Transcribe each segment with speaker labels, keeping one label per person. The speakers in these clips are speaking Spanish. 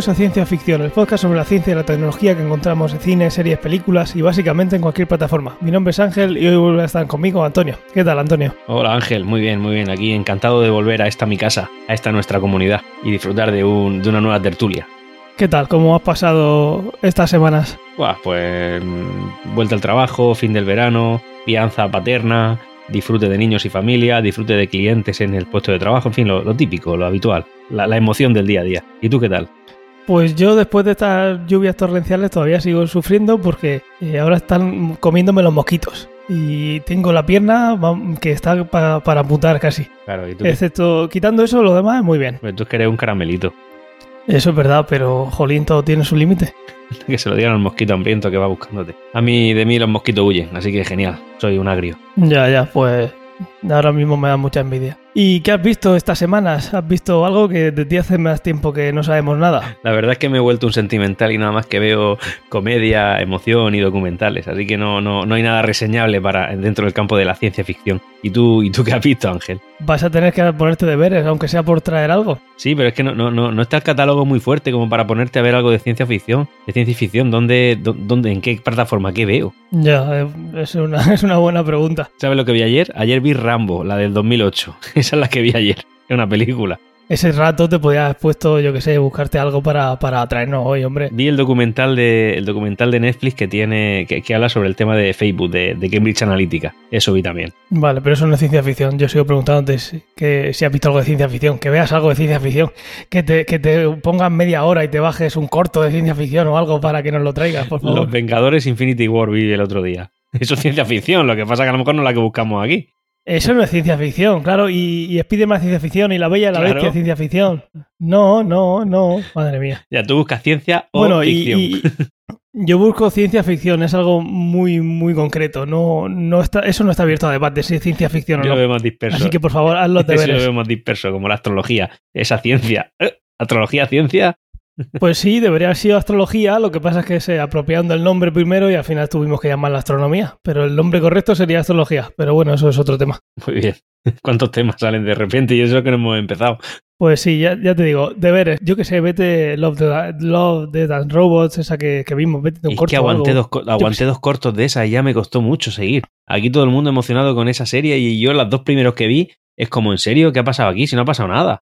Speaker 1: Bienvenidos a Ciencia Ficción, el podcast sobre la ciencia y la tecnología que encontramos en cine, series, películas y básicamente en cualquier plataforma. Mi nombre es Ángel y hoy vuelve a estar conmigo Antonio. ¿Qué tal, Antonio?
Speaker 2: Hola Ángel, muy bien, muy bien. Aquí encantado de volver a esta mi casa, a esta nuestra comunidad y disfrutar de, un, de una nueva tertulia.
Speaker 1: ¿Qué tal? ¿Cómo has pasado estas semanas?
Speaker 2: Buah, pues mm, vuelta al trabajo, fin del verano, fianza paterna, disfrute de niños y familia, disfrute de clientes en el puesto de trabajo, en fin, lo, lo típico, lo habitual, la, la emoción del día a día. ¿Y tú qué tal?
Speaker 1: Pues yo después de estas lluvias torrenciales todavía sigo sufriendo porque eh, ahora están comiéndome los mosquitos. Y tengo la pierna que está pa- para amputar casi.
Speaker 2: Claro, y tú,
Speaker 1: Excepto quitando eso, lo demás muy bien.
Speaker 2: pues tú es que eres un caramelito.
Speaker 1: Eso es verdad, pero jolín, todo tiene su límite.
Speaker 2: Que se lo digan al mosquito hambriento que va buscándote. A mí, de mí los mosquitos huyen, así que genial. Soy un agrio.
Speaker 1: Ya, ya, pues ahora mismo me da mucha envidia. ¿Y qué has visto estas semanas? ¿Has visto algo que de ti hace más tiempo que no sabemos nada?
Speaker 2: La verdad es que me he vuelto un sentimental y nada más que veo comedia, emoción y documentales, así que no, no, no hay nada reseñable para dentro del campo de la ciencia ficción. ¿Y tú, ¿Y tú qué has visto, Ángel?
Speaker 1: Vas a tener que ponerte deberes, aunque sea por traer algo.
Speaker 2: Sí, pero es que no, no, no, no está el catálogo muy fuerte como para ponerte a ver algo de ciencia ficción. De ciencia ficción, ¿dónde, dó- dónde, ¿en qué plataforma? ¿Qué veo?
Speaker 1: Ya, eh, es una, es una buena pregunta.
Speaker 2: ¿Sabes lo que vi ayer? Ayer vi Rambo, la del 2008. Esa es la que vi ayer. Es una película.
Speaker 1: Ese rato te podías haber puesto, yo que sé, buscarte algo para, para traernos hoy, hombre.
Speaker 2: Vi el documental de, el documental de Netflix que tiene que, que habla sobre el tema de Facebook, de, de Cambridge Analytica. Eso vi también.
Speaker 1: Vale, pero eso no es ciencia ficción. Yo sigo preguntándote si, que, si has visto algo de ciencia ficción, que veas algo de ciencia ficción, que te, que te pongas media hora y te bajes un corto de ciencia ficción o algo para que nos lo traigas, por favor.
Speaker 2: Los Vengadores Infinity War vi el otro día. Eso es ciencia ficción, lo que pasa que a lo mejor no es la que buscamos aquí.
Speaker 1: Eso no es ciencia ficción, claro, y, y Spiderman es ciencia ficción y La Bella y la
Speaker 2: Claro.
Speaker 1: Bestia es ciencia ficción. No, no, no, madre mía.
Speaker 2: Ya, tú buscas ciencia o
Speaker 1: bueno,
Speaker 2: ficción.
Speaker 1: y yo busco ciencia ficción, es algo muy, muy concreto. No, no está, eso no está abierto a debate si es ciencia ficción o
Speaker 2: Yo lo
Speaker 1: no.
Speaker 2: veo más disperso.
Speaker 1: Así que por favor, haz los
Speaker 2: Eso lo veo más disperso, como la astrología. Esa ciencia. ¿Eh? ¿Astrología, ciencia?
Speaker 1: Pues sí, debería haber sido astrología, lo que pasa es que se apropiaron del nombre primero y al final tuvimos que llamarla astronomía. Pero el nombre correcto sería astrología. Pero bueno, eso es otro tema.
Speaker 2: Muy bien. ¿Cuántos temas salen de repente? Y eso es que no hemos empezado.
Speaker 1: Pues sí, ya, ya te digo, deberes. Yo que sé, vete Love, the, Love Death and Robots, esa que, que vimos, vete un
Speaker 2: Es
Speaker 1: corto.
Speaker 2: que aguanté, dos, aguanté dos cortos de esa y ya me costó mucho seguir. Aquí todo el mundo emocionado con esa serie y yo las dos primeros que vi es como, ¿en serio? ¿Qué ha pasado aquí? Si no ha pasado nada.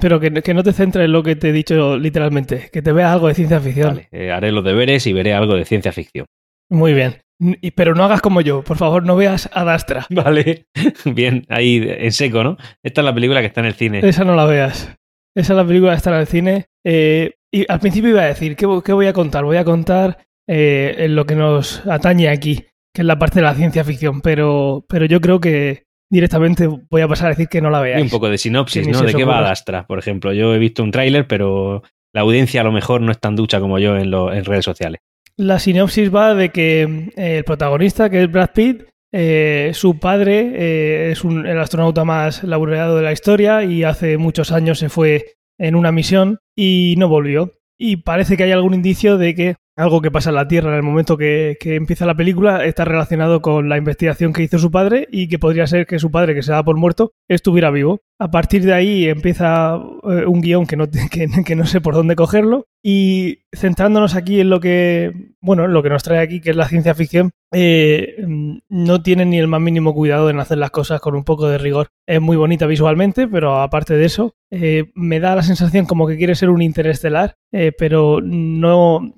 Speaker 1: Pero que, que no te centres en lo que te he dicho literalmente, que te veas algo de ciencia ficción.
Speaker 2: Vale, eh, haré los deberes y veré algo de ciencia ficción.
Speaker 1: Muy bien. Y- Pero no hagas como yo, por favor, no veas Ad Astra.
Speaker 2: Vale. Bien, ahí en seco, ¿no? Esta es la película que está en el cine.
Speaker 1: Esa no la veas. Esa es la película que está en el cine. Eh, y al principio iba a decir, ¿qué, vo- qué voy a contar? Voy a contar eh, en lo que nos atañe aquí, que es la parte de la ciencia ficción, pero, pero yo creo que directamente voy a pasar a decir que no la
Speaker 2: Y
Speaker 1: veáis.
Speaker 2: un poco de sinopsis, ¿no? ¿De qué va
Speaker 1: ocurra.
Speaker 2: Ad Astra? Por ejemplo, yo he visto un tráiler, pero la audiencia a lo mejor no es tan ducha como yo en, lo- en redes sociales.
Speaker 1: La sinopsis va de que eh, el protagonista, que es Brad Pitt, eh, su padre eh, es un- el astronauta más laureado de la historia y hace muchos años se fue en una misión y no volvió. Y parece que hay algún indicio de que algo que pasa en la Tierra en el momento que, empieza la película está relacionado con la investigación que hizo su padre y que podría ser que su padre, que se da por muerto, estuviera vivo. A partir de ahí empieza eh, un guion que no, que, no sé por dónde cogerlo y centrándonos aquí en lo que, bueno, en lo que nos trae aquí, que es la ciencia ficción, eh, mm, no tiene ni el más mínimo cuidado en hacer las cosas con un poco de rigor. Es muy bonita visualmente, pero aparte de eso, eh, me da la sensación como que quiere ser un interestelar, pero no,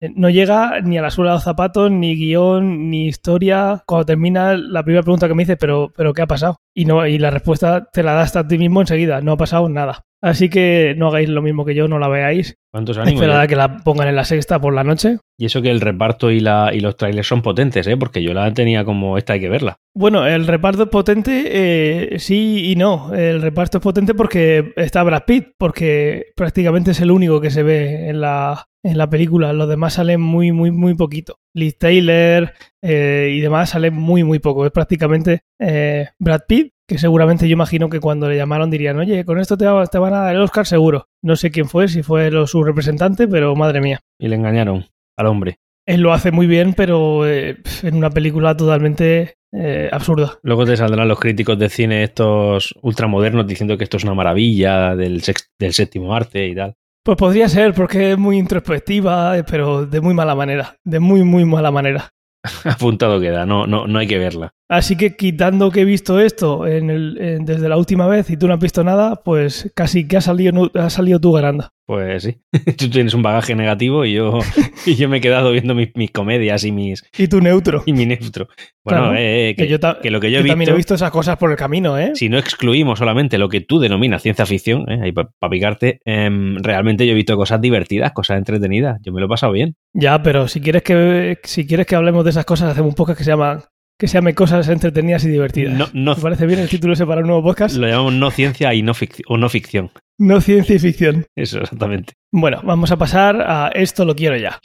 Speaker 1: no llega ni a la suela de los zapatos, ni guion, ni historia. Cuando termina la primera pregunta que me dice, pero, pero ¿qué ha pasado? Y no, y la respuesta te la das a ti mismo enseguida, no ha pasado nada. Así que no hagáis lo mismo que yo, no la veáis.
Speaker 2: ¿Cuántos ánimos?
Speaker 1: Esperad a que la pongan en la sexta por la noche.
Speaker 2: Y eso que el reparto y, la, y los trailers son potentes, ¿eh? Porque yo la tenía como esta hay que verla.
Speaker 1: Bueno, el reparto es potente, eh, sí y no. El reparto es potente porque está Brad Pitt, porque prácticamente es el único que se ve en la, en la película. Los demás salen muy, muy, muy poquito. Liz Taylor eh, y demás salen muy, muy poco. Es prácticamente eh, Brad Pitt, que seguramente yo imagino que cuando le llamaron dirían, oye, con esto te, va- te van a dar el Oscar seguro. No sé quién fue, si fue lo- su representante, pero madre mía.
Speaker 2: Y le engañaron al hombre.
Speaker 1: Él lo hace muy bien, pero eh, en una película totalmente eh, absurda.
Speaker 2: Luego te saldrán los críticos de cine estos ultramodernos diciendo que esto es una maravilla del, sex- del séptimo arte y tal.
Speaker 1: Pues podría ser, porque es muy introspectiva, eh, pero de muy mala manera. De muy, muy mala manera.
Speaker 2: Apuntado queda, no, no, no hay que verla.
Speaker 1: Así que quitando que he visto esto en el, en- desde la última vez y tú no has visto nada, pues casi que has salido, has salido tú ganando.
Speaker 2: Pues sí, tú tienes un bagaje negativo y yo, y yo me he quedado viendo mis, mis comedias y mis
Speaker 1: Y tú neutro.
Speaker 2: y mi neutro. Bueno,
Speaker 1: Claro,
Speaker 2: eh, eh, que,
Speaker 1: que yo
Speaker 2: que lo que yo he
Speaker 1: también
Speaker 2: visto,
Speaker 1: he visto esas cosas por el camino, ¿eh?
Speaker 2: si no excluimos solamente lo que tú denominas ciencia ficción, eh, ahí para picarte, em, realmente yo he visto cosas divertidas, cosas entretenidas. Yo me lo he pasado bien.
Speaker 1: Ya, pero si quieres que si quieres que hablemos de esas cosas, hacemos un podcast que se llama que se llame cosas entretenidas y divertidas.
Speaker 2: No, no,
Speaker 1: ¿Te parece bien el título ese para un nuevo podcast?
Speaker 2: lo llamamos no ciencia y no ficción, o no ficción.
Speaker 1: No ciencia y ficción.
Speaker 2: Eso, exactamente.
Speaker 1: Bueno, vamos a pasar a esto lo quiero ya.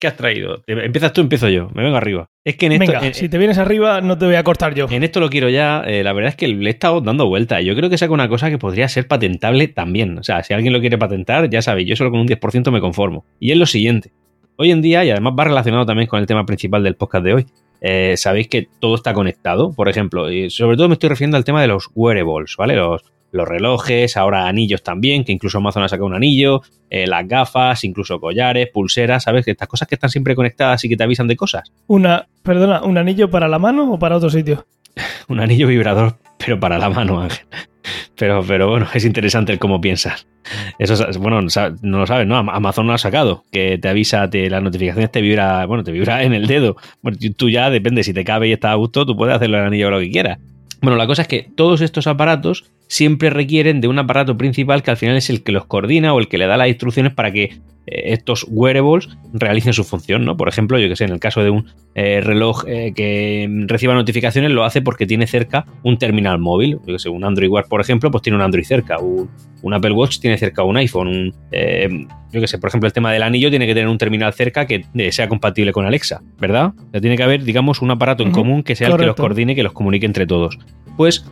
Speaker 2: ¿Qué has traído? Empiezas tú, empiezo yo. Me vengo arriba. Es que en esto,
Speaker 1: Venga,
Speaker 2: en-
Speaker 1: si te vienes arriba no te voy a cortar yo.
Speaker 2: En esto lo quiero ya, eh, la verdad es que le he estado dando vuelta. Yo creo que saca una cosa que podría ser patentable también. O sea, si alguien lo quiere patentar, ya sabéis, yo solo con un 10% me conformo. Y es lo siguiente. Hoy en día, y además va relacionado también con el tema principal del podcast de hoy, eh, sabéis que todo está conectado. Por ejemplo, y sobre todo me estoy refiriendo al tema de los wearables, ¿vale? Los, los relojes, ahora anillos también, que incluso Amazon ha sacado un anillo, eh, las gafas, incluso collares, pulseras, ¿sabes? Que Estas cosas que están siempre conectadas y que te avisan de cosas.
Speaker 1: Una, perdona, ¿un anillo para la mano o para otro sitio?
Speaker 2: Un anillo vibrador, pero para la mano, Ángel. Pero, pero bueno, es interesante el cómo piensas. Eso, es- bueno, no lo sabes, ¿no? Am- Amazon lo ha sacado, que te avisa, te, las notificaciones te vibra, bueno, te vibra en el dedo. Bueno, tú- ya depende, si te cabe y está a gusto, tú puedes hacerlo en el anillo o lo que quieras. Bueno, la cosa es que todos estos aparatos siempre requieren de un aparato principal que al final es el que los coordina o el que le da las instrucciones para que estos wearables realicen su función, ¿no? Por ejemplo, yo que sé, en el caso de un eh, reloj eh, que reciba notificaciones, lo hace porque tiene cerca un terminal móvil. Yo que sé, un Android Wear, por ejemplo, pues tiene un Android cerca. Un, un Apple Watch tiene cerca un iPhone. Un, eh, yo que sé, por ejemplo, el tema del anillo tiene que tener un terminal cerca que sea compatible con Alexa, ¿verdad? O sea, tiene que haber, digamos, un aparato en común que sea el que los coordine, que los comunique entre todos. Pues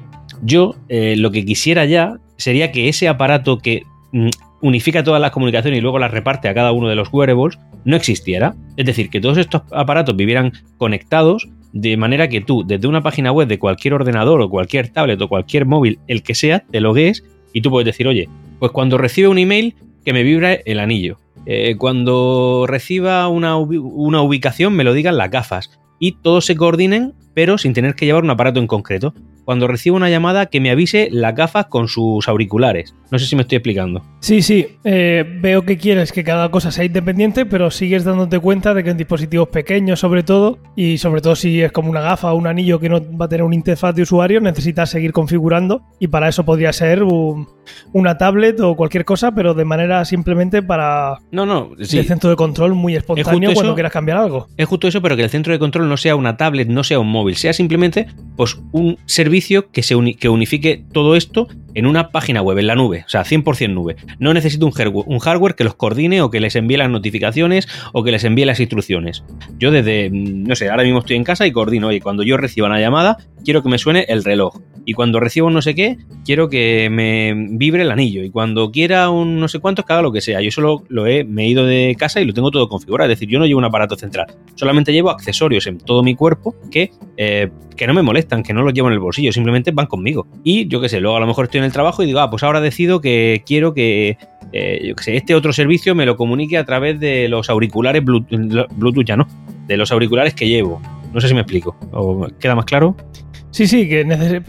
Speaker 2: yo lo que quisiera ya sería que ese aparato que mm, unifica todas las comunicaciones y luego las reparte a cada uno de los wearables no existiera. Es decir, que todos estos aparatos vivieran conectados de manera que tú, desde una página web de cualquier ordenador o cualquier tablet o cualquier móvil, el que sea, te logues y tú puedes decir, oye, pues cuando recibe un email, que me vibre el anillo. Eh, cuando reciba una, una ubicación, me lo digan las gafas. Y todos se coordinen, pero sin tener que llevar un aparato en concreto. Cuando reciba una llamada, que me avise las gafas con sus auriculares. No sé si me estoy explicando.
Speaker 1: Sí, sí, eh, veo que quieres que cada cosa sea independiente, pero sigues dándote cuenta de que en dispositivos pequeños sobre todo, y sobre todo si es como una gafa o un anillo que no va a tener una interfaz de usuario, necesitas seguir configurando y para eso podría ser un- una tablet o cualquier cosa, pero de manera simplemente para
Speaker 2: No, no, sí.
Speaker 1: de centro de control muy espontáneo cuando
Speaker 2: eso.
Speaker 1: quieras cambiar algo.
Speaker 2: Es justo eso, pero que el centro de control no sea una tablet, no sea un móvil, sea simplemente pues, un servicio que, se uni- que unifique todo esto en una página web, en la nube, o sea, 100% nube. No necesito un hardware, un hardware que los coordine o que les envíe las notificaciones o que les envíe las instrucciones. Yo desde, mm, no sé, ahora mismo estoy en casa y coordino, oye, cuando yo reciba una llamada, quiero que me suene el reloj. Y cuando reciba un no sé qué, quiero que me vibre el anillo. Y cuando quiera un no sé cuánto, haga lo que sea. Yo solo lo he, me he ido de casa y lo tengo todo configurado. Es decir, yo no llevo un aparato central. Solamente llevo accesorios en todo mi cuerpo que, eh, que no me molestan, que no los llevo en el bolsillo, simplemente van conmigo. Y yo qué sé, luego a lo mejor estoy en el trabajo y digo, ah, pues ahora decido que quiero que, eh, sé, este otro servicio me lo comunique a través de los auriculares Bluetooth, Bluetooth ya no, de los auriculares que llevo. No sé si me explico. ¿O ¿Queda más claro?
Speaker 1: Sí, sí, que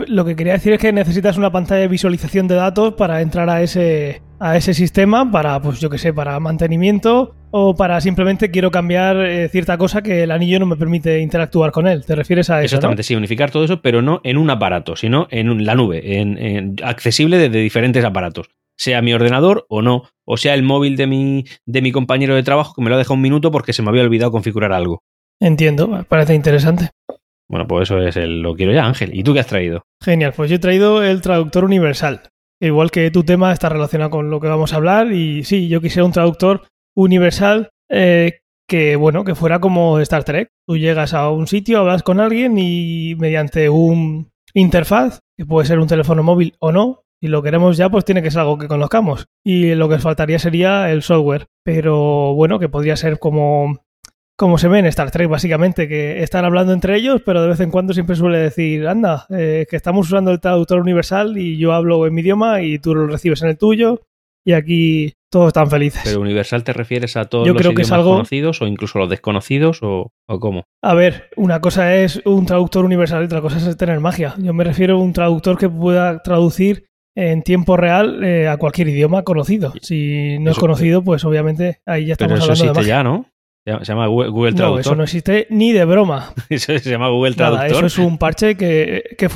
Speaker 1: lo que quería decir es que necesitas una pantalla de visualización de datos para entrar a ese, a ese sistema, para, pues yo que sé, para mantenimiento o para simplemente quiero cambiar eh, cierta cosa que el anillo no me permite interactuar con él. ¿Te refieres a eso?
Speaker 2: Exactamente, sí, unificar todo eso, pero no en un aparato, sino en un- la nube, en, en- accesible desde diferentes aparatos. Sea mi ordenador o no, o sea el móvil de mi, de mi compañero de trabajo que me lo ha dejado un minuto porque se me había olvidado configurar algo.
Speaker 1: Entiendo, parece interesante.
Speaker 2: Bueno, pues eso es el, lo quiero ya, Ángel. ¿Y tú qué has traído?
Speaker 1: Genial, pues yo he traído el traductor universal. Igual que tu tema está relacionado con lo que vamos a hablar y sí, yo quisiera un traductor universal eh, que, bueno, que fuera como Star Trek. Tú llegas a un sitio, hablas con alguien y mediante un interfaz, que puede ser un teléfono móvil o no, si lo queremos ya, pues tiene que ser algo que conozcamos. Y lo que faltaría sería el software. Pero bueno, que podría ser como como se ve en Star Trek, básicamente, que están hablando entre ellos, pero de vez en cuando siempre suele decir, anda, eh, que estamos usando el traductor universal y yo hablo en mi idioma y tú lo recibes en el tuyo y aquí todos están felices.
Speaker 2: ¿Pero universal te refieres a todos
Speaker 1: Yo
Speaker 2: los
Speaker 1: creo que es
Speaker 2: idiomas
Speaker 1: algo-
Speaker 2: conocidos o incluso los desconocidos o, o cómo?
Speaker 1: A ver, una cosa es un traductor universal y otra cosa es tener magia. Yo me refiero a un traductor que pueda traducir en tiempo real eh, a cualquier idioma conocido. Si no es conocido, pues obviamente ahí ya
Speaker 2: Pero
Speaker 1: estamos
Speaker 2: eso
Speaker 1: hablando de
Speaker 2: existe
Speaker 1: magia.
Speaker 2: ya, ¿no? Se llama- Google, Google
Speaker 1: no,
Speaker 2: Traductor.
Speaker 1: eso no existe ni de broma.
Speaker 2: Eso se llama Google
Speaker 1: Nada,
Speaker 2: Traductor.
Speaker 1: eso es un parche que, que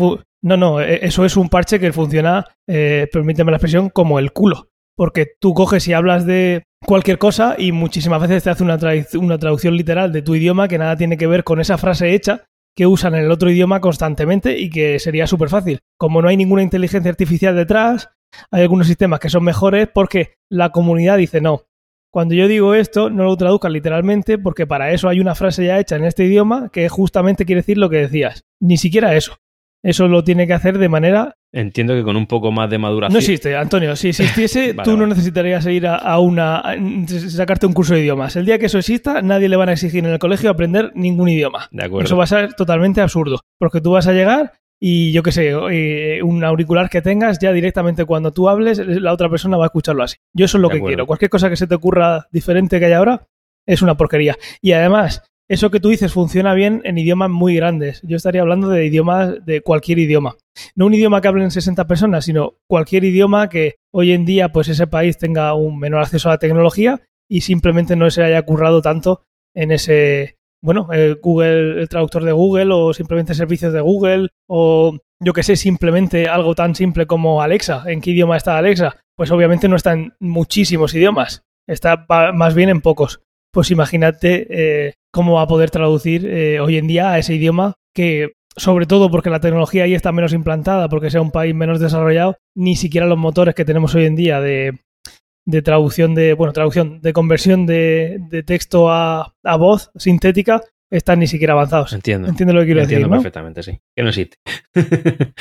Speaker 1: no, no, eh, eso es un parche que funciona, eh, permíteme la expresión, como el culo. Porque tú coges y hablas de cualquier cosa y muchísimas veces te hace una, una traducción literal de tu idioma que nada tiene que ver con esa frase hecha que usan en el otro idioma constantemente y que sería súper fácil. Como no hay ninguna inteligencia artificial detrás, hay algunos sistemas que son mejores porque la comunidad dice no. Cuando yo digo esto, no lo traduzcan literalmente porque para eso hay una frase ya hecha en este idioma que justamente quiere decir lo que decías. Ni siquiera eso. Eso lo tiene que hacer de manera...
Speaker 2: Entiendo que con un poco más de maduración.
Speaker 1: No existe, Antonio. Si existiese,
Speaker 2: Vale,
Speaker 1: tú no necesitarías ir a, a una... a- sacarte un curso de idiomas. El día que eso exista, nadie le van a exigir en el colegio aprender ningún idioma.
Speaker 2: De acuerdo.
Speaker 1: Eso va a ser totalmente absurdo. Porque tú vas a llegar y yo qué sé, eh, un auricular que tengas, ya directamente cuando tú hables, la otra persona va a escucharlo así. Yo eso es lo
Speaker 2: De
Speaker 1: que
Speaker 2: acuerdo.
Speaker 1: quiero. Cualquier cosa que se te ocurra diferente que hay ahora es una porquería. Y además, eso que tú dices funciona bien en idiomas muy grandes. Yo estaría hablando de idiomas, de cualquier idioma. No un idioma que hablen 60 personas, sino cualquier idioma que hoy en día, pues ese país tenga un menor acceso a la tecnología y simplemente no se haya currado tanto en ese, bueno, el Google, el traductor de Google o simplemente servicios de Google o yo que sé, simplemente algo tan simple como Alexa. ¿En qué idioma está Alexa? Pues obviamente no está en muchísimos idiomas, está más bien en pocos. Pues imagínate eh, cómo va a poder traducir eh, hoy en día a ese idioma que, sobre todo porque la tecnología ahí está menos implantada, porque sea un país menos desarrollado, ni siquiera los motores que tenemos hoy en día de, de traducción de, bueno, traducción, de conversión de, de texto a, a voz sintética están ni siquiera avanzados.
Speaker 2: Entiendo.
Speaker 1: Entiendo lo que quiero
Speaker 2: Entiendo
Speaker 1: decir, ¿no?
Speaker 2: perfectamente, sí. Que no existe.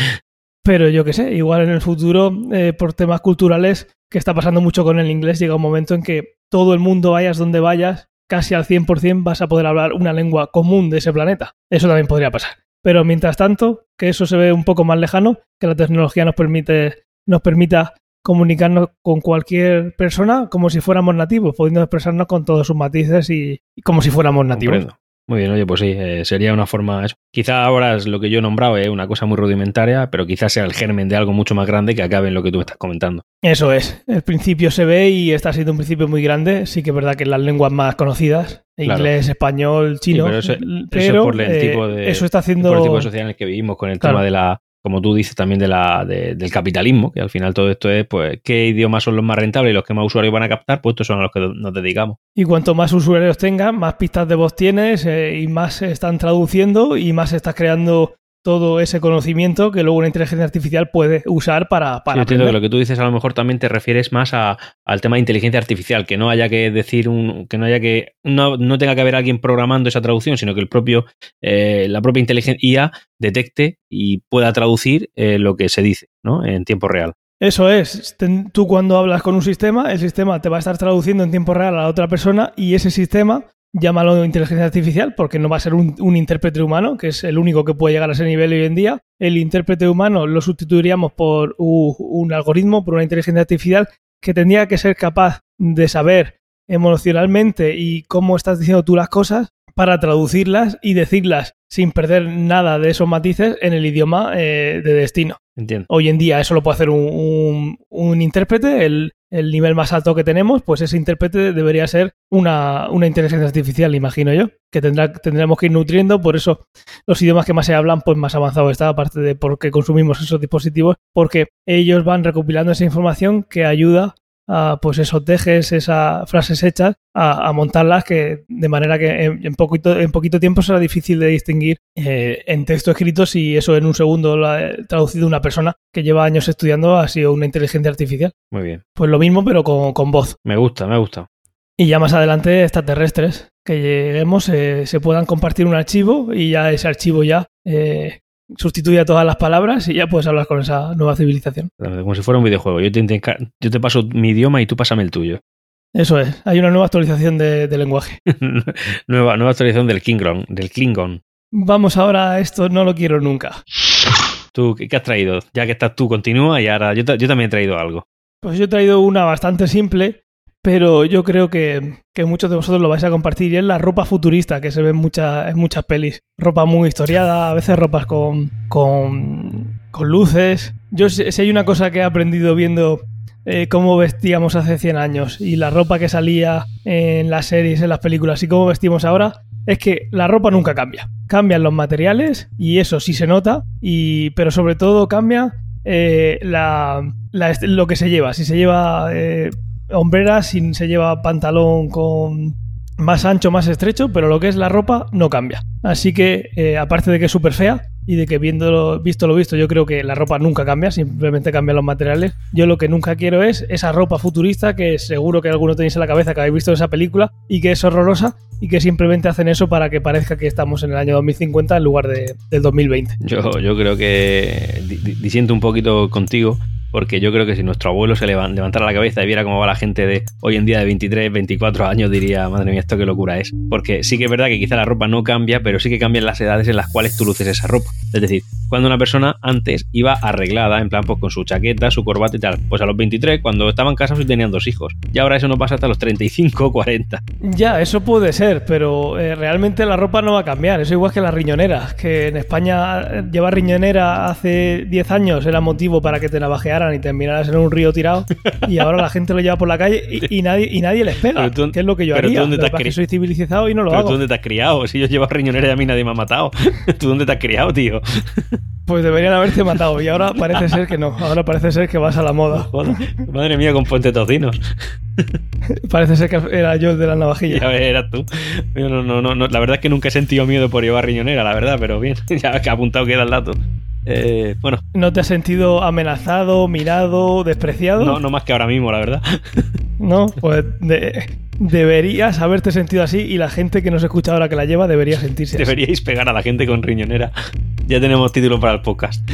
Speaker 1: Pero yo qué sé, igual en el futuro, eh, por temas culturales, que está pasando mucho con el inglés, llega un momento en que todo el mundo, vayas donde vayas, casi al 100% vas a poder hablar una lengua común de ese planeta. Eso también podría pasar. Pero mientras tanto, que eso se ve un poco más lejano, que la tecnología nos permite, nos permita comunicarnos con cualquier persona como si fuéramos nativos, pudiendo expresarnos con todos sus matices y, y como si fuéramos nativos.
Speaker 2: Comprendo. Muy bien, oye, pues sí, eh, sería una forma. eso. Quizá ahora es lo que yo he nombrado, es una cosa muy rudimentaria, pero quizás sea el germen de algo mucho más grande que acabe en lo que tú me estás comentando.
Speaker 1: Eso es. El principio se ve y está siendo un principio muy grande. Sí que es verdad que las lenguas más conocidas,
Speaker 2: Claro.
Speaker 1: inglés, español, chino,
Speaker 2: pero eso- eso
Speaker 1: pero,
Speaker 2: por el
Speaker 1: eh,
Speaker 2: tipo de-
Speaker 1: eso está haciendo...
Speaker 2: Por el tipo de sociedad en el que vivimos, con el
Speaker 1: Claro.
Speaker 2: tema de la, como tú dices, también de la, de- del capitalismo, que al final todo esto es, pues, qué idiomas son los más rentables y los que más usuarios van a captar, pues estos son a los que nos dedicamos.
Speaker 1: Y cuanto más usuarios tengas, más pistas de voz tienes eh, y más se están traduciendo y más estás creando todo ese conocimiento que luego una inteligencia artificial puede usar para, para
Speaker 2: entiendo que lo que tú dices a lo mejor también te refieres más a- al tema de inteligencia artificial, que no haya que decir un, que no haya que no, no tenga que haber alguien programando esa traducción, sino que el propio eh, la propia inteligencia IA detecte y pueda traducir eh, lo que se dice, ¿no? En tiempo real.
Speaker 1: Eso es. Tú cuando hablas con un sistema, el sistema te va a estar traduciendo en tiempo real a la otra persona y ese sistema, llámalo inteligencia artificial, porque no va a ser un, un intérprete humano, que es el único que puede llegar a ese nivel hoy en día. El intérprete humano lo sustituiríamos por u- un algoritmo, por una inteligencia artificial que tendría que ser capaz de saber emocionalmente y cómo estás diciendo tú las cosas para traducirlas y decirlas sin perder nada de esos matices en el idioma eh, de destino.
Speaker 2: Entiendo.
Speaker 1: Hoy en día eso lo puede hacer un, un- un intérprete, el, el nivel más alto que tenemos, pues ese intérprete debería ser una, una inteligencia artificial, imagino yo, que tendrá, tendremos que ir nutriendo, por eso los idiomas que más se hablan, pues más avanzado está, aparte de porque consumimos esos dispositivos, porque ellos van recopilando esa información que ayuda a pues esos dejes, esas frases hechas, a, a montarlas que de manera que en, en poquito, en poquito tiempo será difícil de distinguir eh, en texto escrito si eso en un segundo lo ha traducido una persona que lleva años estudiando ha sido una inteligencia artificial.
Speaker 2: Muy bien.
Speaker 1: Pues lo mismo pero con, con voz.
Speaker 2: Me gusta, me gusta.
Speaker 1: Y ya más adelante extraterrestres, que lleguemos, eh, se puedan compartir un archivo y ya ese archivo ya eh, sustituye a todas las palabras y ya puedes hablar con esa nueva civilización.
Speaker 2: Como si fuera un videojuego. Yo te, intenca- yo te paso mi idioma y tú pásame el tuyo.
Speaker 1: Eso es, hay una nueva actualización de, de lenguaje.
Speaker 2: nueva, nueva actualización del Klingon, del Klingon.
Speaker 1: Vamos ahora a esto, no lo quiero nunca.
Speaker 2: ¿Tú qué, has traído? Ya que estás tú, continúa y ahora yo también he traído algo.
Speaker 1: Pues yo he traído una bastante simple, pero yo creo que, que, muchos de vosotros lo vais a compartir y es la ropa futurista que se ve en, muchas pelis. Ropa muy historiada, a veces ropas con, con, con luces. Yo si, hay una cosa que he aprendido viendo eh, cómo vestíamos hace 100 años y la ropa que salía en las series, en las películas y cómo vestimos ahora, es que la ropa nunca cambia. Cambian los materiales y eso sí se nota, y, pero sobre todo cambia eh, la, lo que se lleva. Si se lleva eh, hombreras, si se lleva pantalón con más ancho, más estrecho, pero lo que es la ropa no cambia. Así que, eh, aparte de que es súper fea y de que viendo visto lo visto, yo creo que la ropa nunca cambia, simplemente cambian los materiales. Yo lo que nunca quiero es esa ropa futurista que seguro que alguno tenéis en la cabeza que habéis visto esa película y que es horrorosa y que simplemente hacen eso para que parezca que estamos en el año 2050 en lugar de, del 2020.
Speaker 2: Yo, yo creo que disiento un poquito contigo porque yo creo que si nuestro abuelo se levantara la cabeza y viera cómo va la gente de hoy en día de 23, 24 años, diría, madre mía, esto qué locura es. Porque sí que es verdad que quizá la ropa no cambia, pero sí que cambian las edades en las cuales tú luces esa ropa. Es decir, cuando una persona antes iba arreglada, en plan, pues con su chaqueta, su corbata y tal, pues a los 23, cuando estaban casados y tenían dos hijos. Y ahora eso no pasa hasta los 35, 40.
Speaker 1: Ya, eso puede ser, pero eh, realmente la ropa no va a cambiar. Eso igual que las riñoneras, que en España llevar riñonera hace 10 años era motivo para que te navajearan y terminaras en un río tirado y ahora la gente lo lleva por la calle y, nadie, y nadie les pega. Tú, que es lo que yo pero haría. Tú dónde te has soy civilizado y no lo
Speaker 2: pero
Speaker 1: hago.
Speaker 2: ¿Tú dónde te has criado? Si yo llevo riñonera y a mí nadie me ha matado. ¿Tú dónde te has criado, tío?
Speaker 1: Pues deberían haberte matado y ahora parece ser que no. Ahora parece ser que vas a la moda.
Speaker 2: Madre mía, con puente tocinos.
Speaker 1: Parece ser que era yo el de la navajilla.
Speaker 2: Ya eras tú. No, no, no, la verdad es que nunca he sentido miedo por llevar riñonera, la verdad, pero bien, ya que ha apuntado queda el dato. Eh, bueno.
Speaker 1: ¿No te has sentido amenazado, mirado, despreciado?
Speaker 2: No, no más que ahora mismo, la verdad.
Speaker 1: No, pues deberías haberte sentido así y la gente que nos escucha ahora que la lleva debería sentirse
Speaker 2: Deberíais pegar a la gente con riñonera. Ya tenemos título para el podcast.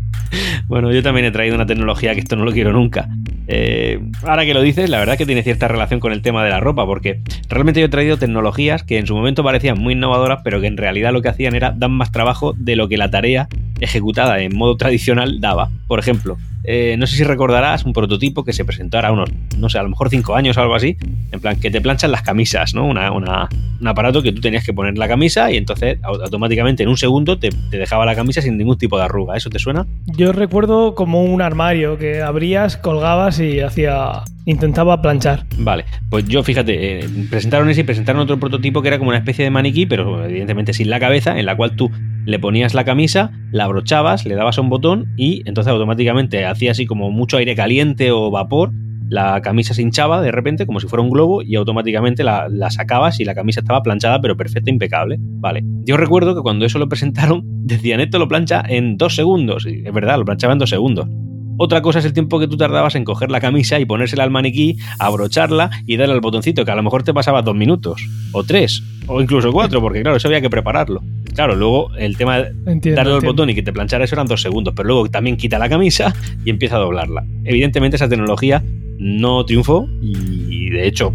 Speaker 2: bueno, yo también he traído una tecnología que esto no lo quiero nunca. Eh, ahora que lo dices, la verdad es que tiene cierta relación con el tema de la ropa, porque realmente yo he traído tecnologías que en su momento parecían muy innovadoras, pero que en realidad lo que hacían era dar más trabajo de lo que la tarea ejecutada en modo tradicional daba. Por ejemplo, eh, no sé si recordarás un prototipo que se presentó ahora unos, no sé, a lo mejor cinco años o algo así, en plan que te planchan las camisas, ¿no? Una, un aparato que tú tenías que poner la camisa y entonces automáticamente en un segundo te, te, dejaba la camisa sin ningún tipo de arruga. ¿Eso te suena?
Speaker 1: Yo recuerdo como un armario que abrías, colgabas y hacía intentaba planchar.
Speaker 2: Vale, pues yo fíjate, eh, presentaron ese y presentaron otro prototipo que era como una especie de maniquí, pero evidentemente sin la cabeza, en la cual tú le ponías la camisa, la abrochabas, le dabas a un botón y entonces automáticamente hacía así como mucho aire caliente o vapor, la camisa se hinchaba de repente como si fuera un globo y automáticamente la, la, sacabas y la camisa estaba planchada pero perfecta, impecable. Vale. Yo recuerdo que cuando eso lo presentaron decían esto lo plancha en dos segundos. Y es verdad, lo planchaba en dos segundos. Otra cosa es el tiempo que tú tardabas en coger la camisa y ponérsela al maniquí, abrocharla y darle al botoncito, que a lo mejor te pasaba dos minutos, o tres, o incluso cuatro, porque claro, eso había que prepararlo. Claro, luego el tema de darle al botón y que te planchara eso eran dos segundos, pero luego también quita la camisa y empieza a doblarla. Evidentemente esa tecnología no triunfó y de hecho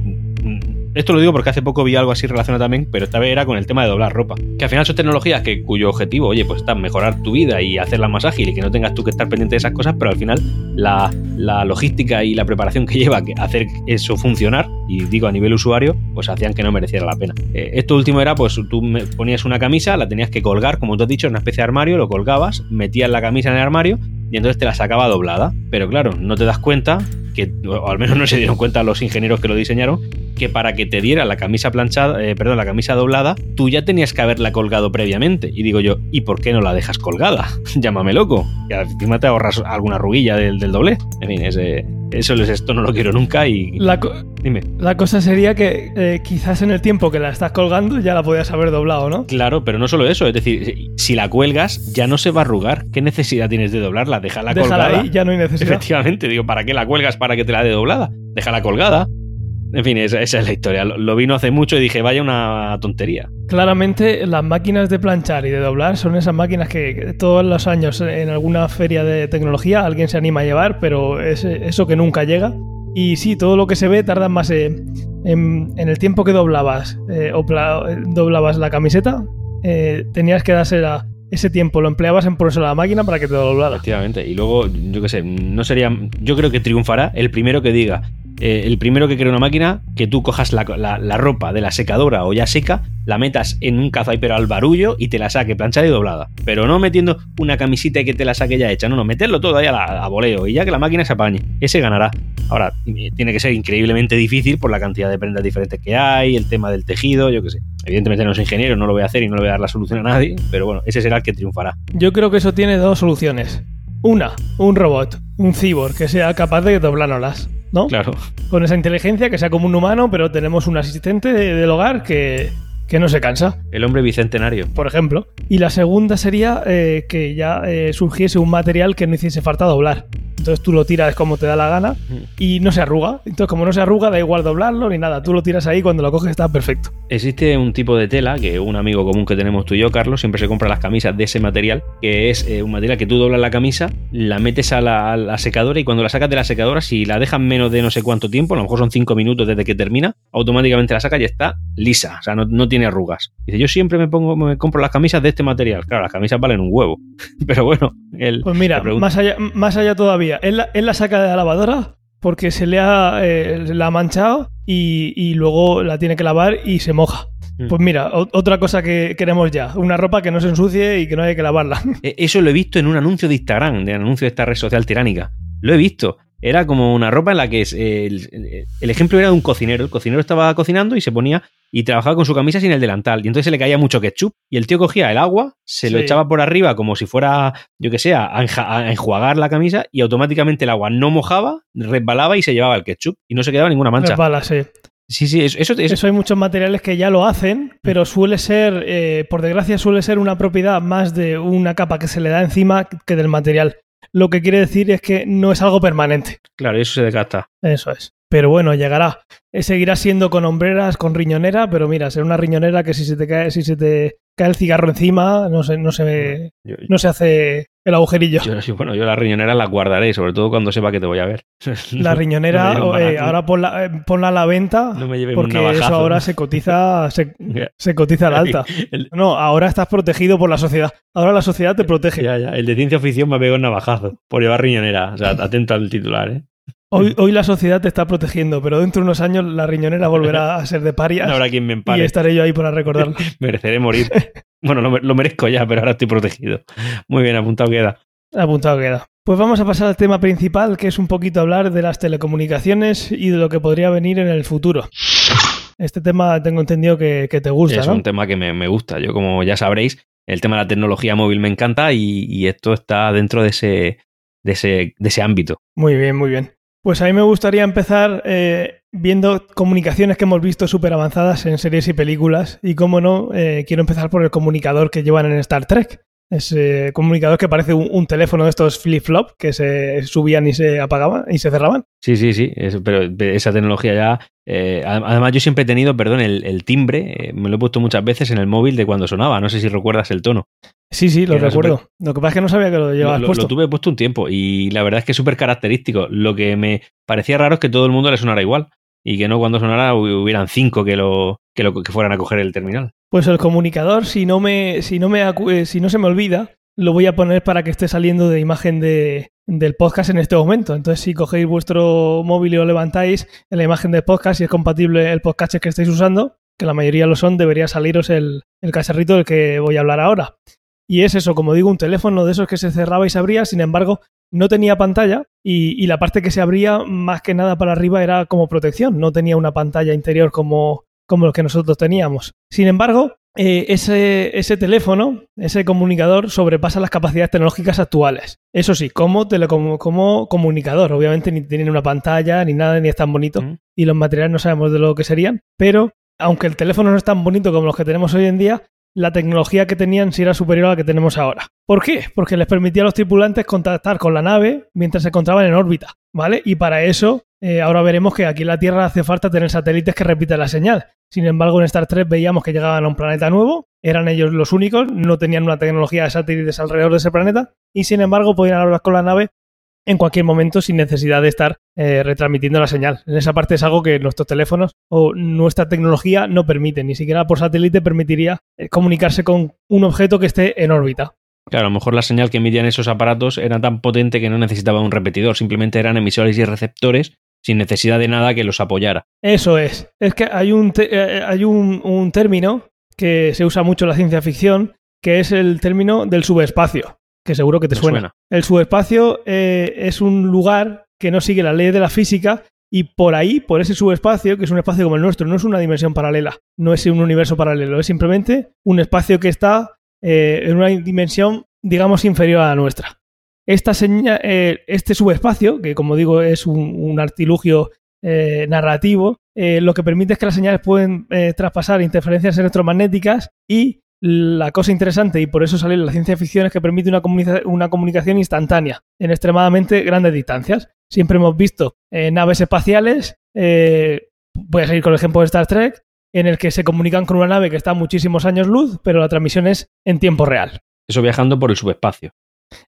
Speaker 2: esto lo digo porque hace poco vi algo así relacionado también, pero esta vez era con el tema de doblar ropa. Que al final son tecnologías que, cuyo objetivo, oye, pues está mejorar tu vida y hacerla más ágil y que no tengas tú que estar pendiente de esas cosas, pero al final la, logística y la preparación que lleva a hacer eso funcionar, y digo a nivel usuario, pues hacían que no mereciera la pena. Eh, esto último era, pues tú ponías una camisa, la tenías que colgar, como tú has dicho, en una especie de armario, lo colgabas, metías la camisa en el armario y entonces te la sacaba doblada. Pero claro, no te das cuenta que, o al menos no se dieron cuenta los ingenieros que lo diseñaron, que para que te diera la camisa planchada, eh, perdón, la camisa doblada, tú ya tenías que haberla colgado previamente. Y digo yo, ¿y por qué no la dejas colgada? Llámame loco. Y encima te ahorras alguna ruguilla del, del doble. En fin, ese, eso es esto, no lo quiero nunca y...
Speaker 1: La Dime. La cosa sería que eh, quizás en el tiempo que la estás colgando ya la podías haber doblado, ¿no?
Speaker 2: Claro, pero no solo eso, es decir, si la cuelgas ya no se va a arrugar. ¿Qué necesidad tienes de doblarla? Déjala, Déjala colgada.
Speaker 1: ahí, ya no hay necesidad.
Speaker 2: Efectivamente, digo, ¿para qué la cuelgas para que te la dé doblada? Déjala colgada. En fin, esa, es la historia. Lo, vino hace mucho y dije, vaya una tontería.
Speaker 1: Claramente, las máquinas de planchar y de doblar son esas máquinas que todos los años en alguna feria de tecnología alguien se anima a llevar, pero es eso que nunca llega. Y sí, todo lo que se ve tarda más en, el tiempo que doblabas eh, o doblabas la camiseta, eh, tenías que darse ese tiempo, lo empleabas en ponerse la máquina para que te doblara.
Speaker 2: Efectivamente. Y luego, yo qué sé, no sería. Yo creo que triunfará el primero que diga eh, el primero que crea una máquina, que tú cojas la, ropa de la secadora o ya seca, la metas en un pero al barullo y te la saque planchada y doblada. Pero no metiendo una camisita y que te la saque ya hecha. No, no, meterlo todo ahí a, la- voleo y ya que la máquina se apañe. Ese ganará. Ahora, eh, tiene que ser increíblemente difícil por la cantidad de prendas diferentes que hay, el tema del tejido, yo qué sé. Evidentemente no soy ingeniero, no lo voy a hacer y no le voy a dar la solución a nadie, pero bueno, ese será el que triunfará.
Speaker 1: Yo creo que eso tiene dos soluciones. Una, un robot, un cyborg que sea capaz de doblárnoslas, ¿no?
Speaker 2: Claro.
Speaker 1: Con esa inteligencia que sea como un humano, pero tenemos un asistente de- del hogar que, que no se cansa,
Speaker 2: El hombre bicentenario.
Speaker 1: por ejemplo. Y la segunda sería eh, que ya eh, surgiese un material que no hiciese falta doblar. Entonces tú lo tiras como te da la gana y no se arruga. Entonces, como no se arruga, da igual doblarlo ni nada. Tú lo tiras ahí cuando lo coges está perfecto.
Speaker 2: Existe un tipo de tela que un amigo común que tenemos tú y yo, Carlos, siempre se compra las camisas de ese material, que es eh, un material que tú doblas la camisa, la metes a la, a la secadora y cuando la sacas de la secadora, si la dejan menos de no sé cuánto tiempo, a lo mejor son 5 minutos desde que termina, automáticamente la sacas y está lisa, o sea, no, no tiene arrugas. Dice, yo siempre me pongo, me compro las camisas de este material. Claro, las camisas valen un huevo. Pero bueno, él
Speaker 1: Pues mira, más allá, más allá todavía. Él la, él la saca de la lavadora porque se le ha, eh, la ha manchado y, y luego la tiene que lavar y se moja.
Speaker 2: Mm.
Speaker 1: Pues mira, o- otra cosa que queremos ya. Una ropa que no se ensucie y que no haya que lavarla.
Speaker 2: E- Eso lo he visto en un anuncio de Instagram, de anuncio de esta red social tiránica. Lo he visto. Era como una ropa en la que es, eh, el, el- el ejemplo era de un cocinero. El cocinero estaba cocinando y se ponía y trabajaba con su camisa sin el delantal. Y entonces se le caía mucho ketchup. Y el tío cogía el agua, se lo echaba por arriba como si fuera, yo que sé, a, enjuagar la camisa y automáticamente el agua no mojaba, resbalaba y se llevaba el ketchup. Y no se quedaba ninguna mancha.
Speaker 1: Resbala, sí.
Speaker 2: Sí, sí, eso, eso- eso-
Speaker 1: Eso hay muchos materiales que ya lo hacen, pero suele ser, eh, por desgracia, suele ser una propiedad más de una capa que se le da encima que del material. Lo que quiere decir es que no es algo permanente.
Speaker 2: claro, eso se desgasta.
Speaker 1: Eso es. Pero bueno, llegará. Eh, Seguirá siendo con hombreras, con riñonera, pero mira, será una riñonera que si se te cae, si se te cae el cigarro encima, no se, no se, no se hace el agujerillo.
Speaker 2: yo- bueno, yo las riñoneras las guardaré, sobre todo cuando sepa que te voy a ver.
Speaker 1: La riñonera,
Speaker 2: No
Speaker 1: eh, ahora ponla, eh, ponla a la venta,
Speaker 2: No me
Speaker 1: porque
Speaker 2: un
Speaker 1: eso ahora se cotiza, se, se cotiza al alta.
Speaker 2: El-
Speaker 1: No, ahora estás protegido por la sociedad. Ahora la sociedad te protege.
Speaker 2: Ya, ya. El de ciencia ficción me pegó un navajazo por llevar riñonera. O sea, atento al titular, ¿eh?
Speaker 1: Hoy, hoy la sociedad te está protegiendo, pero dentro de unos años la riñonera volverá a ser de parias
Speaker 2: No habrá quien me
Speaker 1: y estaré yo ahí para recordarlo.
Speaker 2: Mereceré morir. Bueno, lo, lo merezco ya, pero ahora estoy protegido. Muy bien, apuntado queda.
Speaker 1: Apuntado queda. Pues vamos a pasar al tema principal, que es un poquito hablar de las telecomunicaciones y de lo que podría venir en el futuro. Este tema tengo entendido que, que te gusta,
Speaker 2: es
Speaker 1: ¿no?
Speaker 2: un tema que me, me gusta. Yo, como ya sabréis, el tema de la tecnología móvil me encanta y, y esto está dentro de ese, de ese, de ese ámbito.
Speaker 1: Muy bien, muy bien. Pues a mí me gustaría empezar eh, viendo comunicaciones que hemos visto súper avanzadas en series y películas. Y cómo no, eh, quiero empezar por el comunicador que llevan en Star Trek. Ese comunicador que parece un, teléfono de estos flip-flop que se subían y se apagaban y se cerraban.
Speaker 2: Sí, sí, sí, pero esa tecnología ya... eh, adem- además, yo siempre he tenido, perdón, el, el timbre, eh, me lo he puesto muchas veces en el móvil de cuando sonaba, no sé si recuerdas el tono.
Speaker 1: Sí, sí, lo recuerdo. Lo que pasa es que no sabía que lo llevabas
Speaker 2: lo-
Speaker 1: puesto.
Speaker 2: lo tuve puesto un tiempo y la verdad es que es súper característico. Lo que me parecía raro es que todo el mundo le sonara igual y que no cuando sonara hu- hubieran cinco que, lo, que, lo, que fueran a coger el terminal.
Speaker 1: Pues el comunicador, si no me, si no me, eh, si no se me olvida, lo voy a poner para que esté saliendo de imagen de, del podcast en este momento. Entonces, si cogéis vuestro móvil y lo levantáis en la imagen del podcast, si es compatible el podcast que estáis usando, que la mayoría lo son, debería saliros el, el cacharrito del que voy a hablar ahora. Y es eso, como digo, un teléfono de esos que se cerraba y se abría, sin embargo, no tenía pantalla y, y la parte que se abría más que nada para arriba era como protección, no tenía una pantalla interior como, como lo que nosotros teníamos. Sin embargo, eh, ese, ese teléfono, ese comunicador, sobrepasa las capacidades tecnológicas actuales. Eso sí, como, telecom- como comunicador. Obviamente ni tienen una pantalla, ni nada, ni es tan bonito.
Speaker 2: Mm.
Speaker 1: Y los materiales no sabemos de lo que serían. Pero, aunque el teléfono no es tan bonito como los que tenemos hoy en día, la tecnología que tenían sí era superior a la que tenemos ahora. ¿Por qué? Porque les permitía a los tripulantes contactar con la nave mientras se encontraban en órbita, ¿vale? Y para eso, eh, ahora veremos que aquí en la Tierra hace falta tener satélites que repiten la señal. Sin embargo, en Star Trek veíamos que llegaban a un planeta nuevo, eran ellos los únicos, no tenían una tecnología de satélites alrededor de ese planeta, y sin embargo podían hablar con la nave en cualquier momento sin necesidad de estar eh, retransmitiendo la señal. En esa parte es algo que nuestros teléfonos o nuestra tecnología no permite, ni siquiera por satélite permitiría eh, comunicarse con un objeto que esté en órbita.
Speaker 2: Claro, a lo mejor la señal que emitían esos aparatos era tan potente que no necesitaba un repetidor, simplemente eran emisores y receptores sin necesidad de nada que los apoyara.
Speaker 1: Eso es. Es que hay un, eh, hay un, un término que se usa mucho en la ciencia ficción, que es el término del subespacio, que seguro que te suena.
Speaker 2: suena.
Speaker 1: El subespacio eh, es un lugar que no sigue las leyes de la física y por ahí, por ese subespacio, que es un espacio como el nuestro, no es una dimensión paralela, no es un universo paralelo, es simplemente un espacio que está eh, en una dimensión, digamos, inferior a la nuestra. Esta seña- eh, este subespacio, que como digo es un, un artilugio eh, narrativo, eh, lo que permite es que las señales pueden eh, traspasar interferencias electromagnéticas y la cosa interesante, y por eso sale la ciencia ficción, es que permite una, comunica- una comunicación instantánea en extremadamente grandes distancias. Siempre hemos visto eh, naves espaciales, eh, voy a seguir con el ejemplo de Star Trek, en el que se comunican con una nave que está a muchísimos años luz, pero la transmisión es en tiempo real.
Speaker 2: Eso viajando por el subespacio.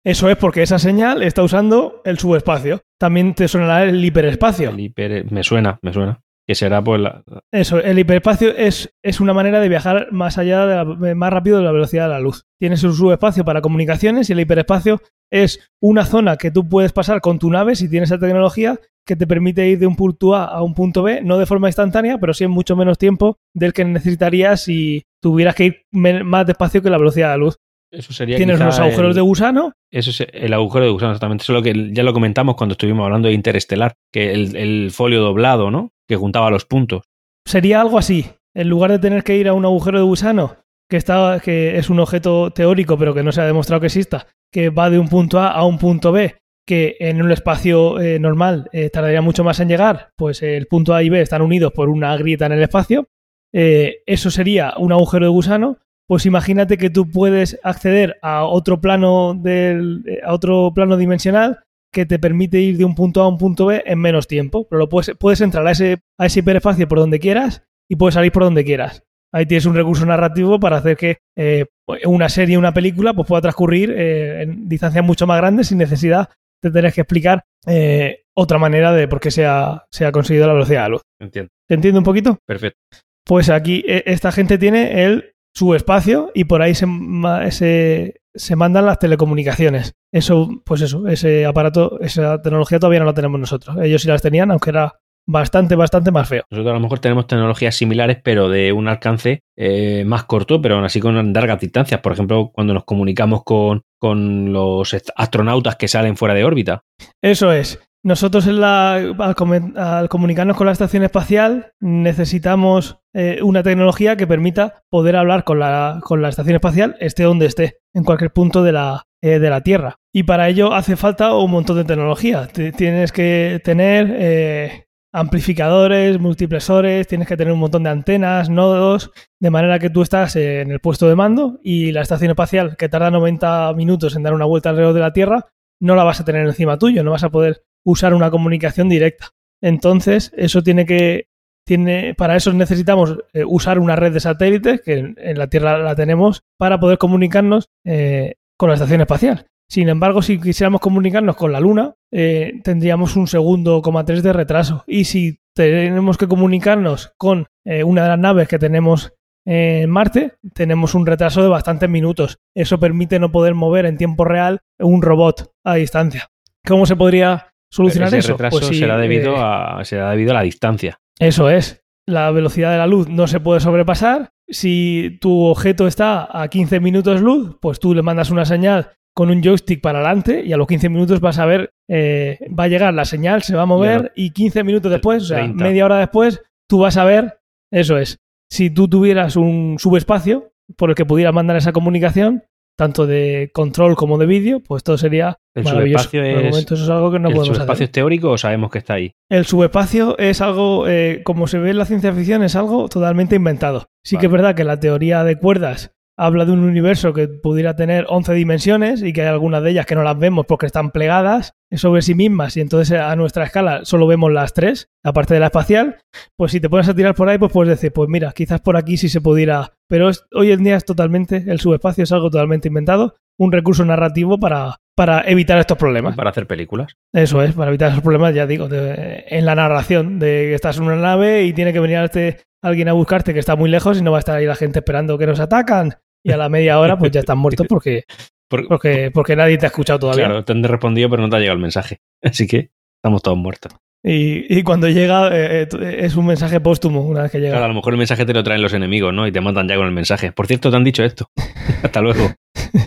Speaker 1: Eso es porque esa señal está usando el subespacio. También te sonará el hiperespacio.
Speaker 2: El hiper- me suena, me suena. Que será pues la-
Speaker 1: Eso, el hiperespacio es, es una manera de viajar más allá de la- más rápido de la velocidad de la luz. Tienes un subespacio para comunicaciones y el hiperespacio es una zona que tú puedes pasar con tu nave si tienes esa tecnología que te permite ir de un punto A a un punto B, no de forma instantánea, pero sí en mucho menos tiempo del que necesitarías si tuvieras que ir más despacio que la velocidad de la luz.
Speaker 2: Eso sería
Speaker 1: Tienes unos agujeros
Speaker 2: el-
Speaker 1: de gusano
Speaker 2: Eso es el agujero de gusano, exactamente. Eso es lo que ya lo comentamos cuando estuvimos hablando de Interestelar, que el, el folio doblado, ¿no? Que juntaba los puntos.
Speaker 1: sería algo así. En lugar de tener que ir a un agujero de gusano, que, está, que es un objeto teórico, pero que no se ha demostrado que exista, que va de un punto A a un punto B, que en un espacio eh, normal eh, tardaría mucho más en llegar, pues el punto A y B están unidos por una grieta en el espacio. eh, eso sería un agujero de gusano. Pues imagínate que tú puedes acceder a otro plano del, eh, a otro plano dimensional que te permite ir de un punto A a un punto B en menos tiempo. Pero lo puedes, puedes entrar a ese, a ese hiperespacio por donde quieras y puedes salir por donde quieras. Ahí tienes un recurso narrativo para hacer que eh, una serie, una película, pues pueda transcurrir eh, en distancias mucho más grandes sin necesidad de tener que explicar eh, otra manera de por qué se ha, se ha conseguido la velocidad de la luz.
Speaker 2: Entiendo.
Speaker 1: ¿Te entiende un poquito?
Speaker 2: Perfecto.
Speaker 1: Pues aquí esta gente tiene el subespacio y por ahí se, se, se mandan las telecomunicaciones. Eso, pues eso, ese aparato, esa tecnología todavía no la tenemos nosotros. Ellos sí las tenían, aunque era bastante, bastante más feo.
Speaker 2: Nosotros a lo mejor tenemos tecnologías similares, pero de un alcance eh, más corto, pero aún así con largas distancias. Por ejemplo, cuando nos comunicamos con, con los astronautas que salen fuera de órbita.
Speaker 1: Eso es. Nosotros en la- al, al comunicarnos con la estación espacial necesitamos eh, una tecnología que permita poder hablar con la, con la estación espacial, esté donde esté, en cualquier punto de la, eh, de la Tierra. Y para ello hace falta un montón de tecnología. Te- tienes que tener eh, amplificadores, multiplexores, tienes que tener un montón de antenas, nodos, de manera que tú estás en el puesto de mando y la estación espacial, que tarda 90 minutos en dar una vuelta alrededor de la Tierra, no la vas a tener encima tuyo, no vas a poder usar una comunicación directa. Entonces, eso tiene que. Tiene, para eso necesitamos eh, usar una red de satélites, que en, la Tierra la tenemos, para poder comunicarnos eh, con la estación espacial. Sin embargo, si quisiéramos comunicarnos con la Luna, eh, tendríamos un segundo coma tres de retraso. Y si tenemos que comunicarnos con eh, una de las naves que tenemos en Marte, tenemos un retraso de bastantes minutos. Eso permite no poder mover en tiempo real un robot a distancia. ¿Cómo se podría solucionar
Speaker 2: Ese
Speaker 1: eso?
Speaker 2: retraso
Speaker 1: Pues sí,
Speaker 2: será, debido
Speaker 1: eh,
Speaker 2: a, será debido a la distancia.
Speaker 1: eso es. La velocidad de la luz no se puede sobrepasar. Si tu objeto está a 15 minutos luz, pues tú le mandas una señal con un joystick para adelante y a los 15 minutos vas a ver, eh, va a llegar la señal, se va a mover y 15 minutos después, o sea,
Speaker 2: 30.
Speaker 1: media hora después, tú vas a ver, eso es. Si tú tuvieras un subespacio por el que pudieras mandar esa comunicación, tanto de control como de vídeo, pues todo sería
Speaker 2: El
Speaker 1: maravilloso.
Speaker 2: subespacio es-
Speaker 1: momento eso es algo que no
Speaker 2: ¿El
Speaker 1: podemos
Speaker 2: subespacio
Speaker 1: hacer.
Speaker 2: es teórico o sabemos que está ahí?
Speaker 1: El subespacio es algo, eh, como se ve en la ciencia ficción, es algo totalmente inventado. Sí que es verdad que la teoría de cuerdas habla de un universo que pudiera tener 11 dimensiones y que hay algunas de ellas que no las vemos porque están plegadas sobre sí mismas y entonces a nuestra escala solo vemos las tres, aparte de la espacial. Pues si te pones a tirar por ahí, pues puedes decir, pues mira, quizás por aquí sí se pudiera. Pero es- hoy en día es totalmente, el subespacio es algo totalmente inventado, un recurso narrativo para, para evitar estos problemas.
Speaker 2: Para hacer películas.
Speaker 1: Eso es, para evitar esos problemas, ya digo, de- en la narración, de que estás en una nave y tiene que venir este- alguien a buscarte que está muy lejos y no va a estar ahí la gente esperando que nos atacan. Y a la media hora, pues ya están muertos porque,
Speaker 2: Por-
Speaker 1: porque, porque nadie te ha escuchado todavía.
Speaker 2: claro, te han respondido, pero no te ha llegado el mensaje. Así que estamos todos muertos.
Speaker 1: Y, y cuando llega eh, eh, es un mensaje póstumo una vez que llega.
Speaker 2: Claro, a lo mejor el mensaje te lo traen los enemigos, ¿no? Y te matan ya con el mensaje. Por cierto, te han dicho esto. Hasta luego.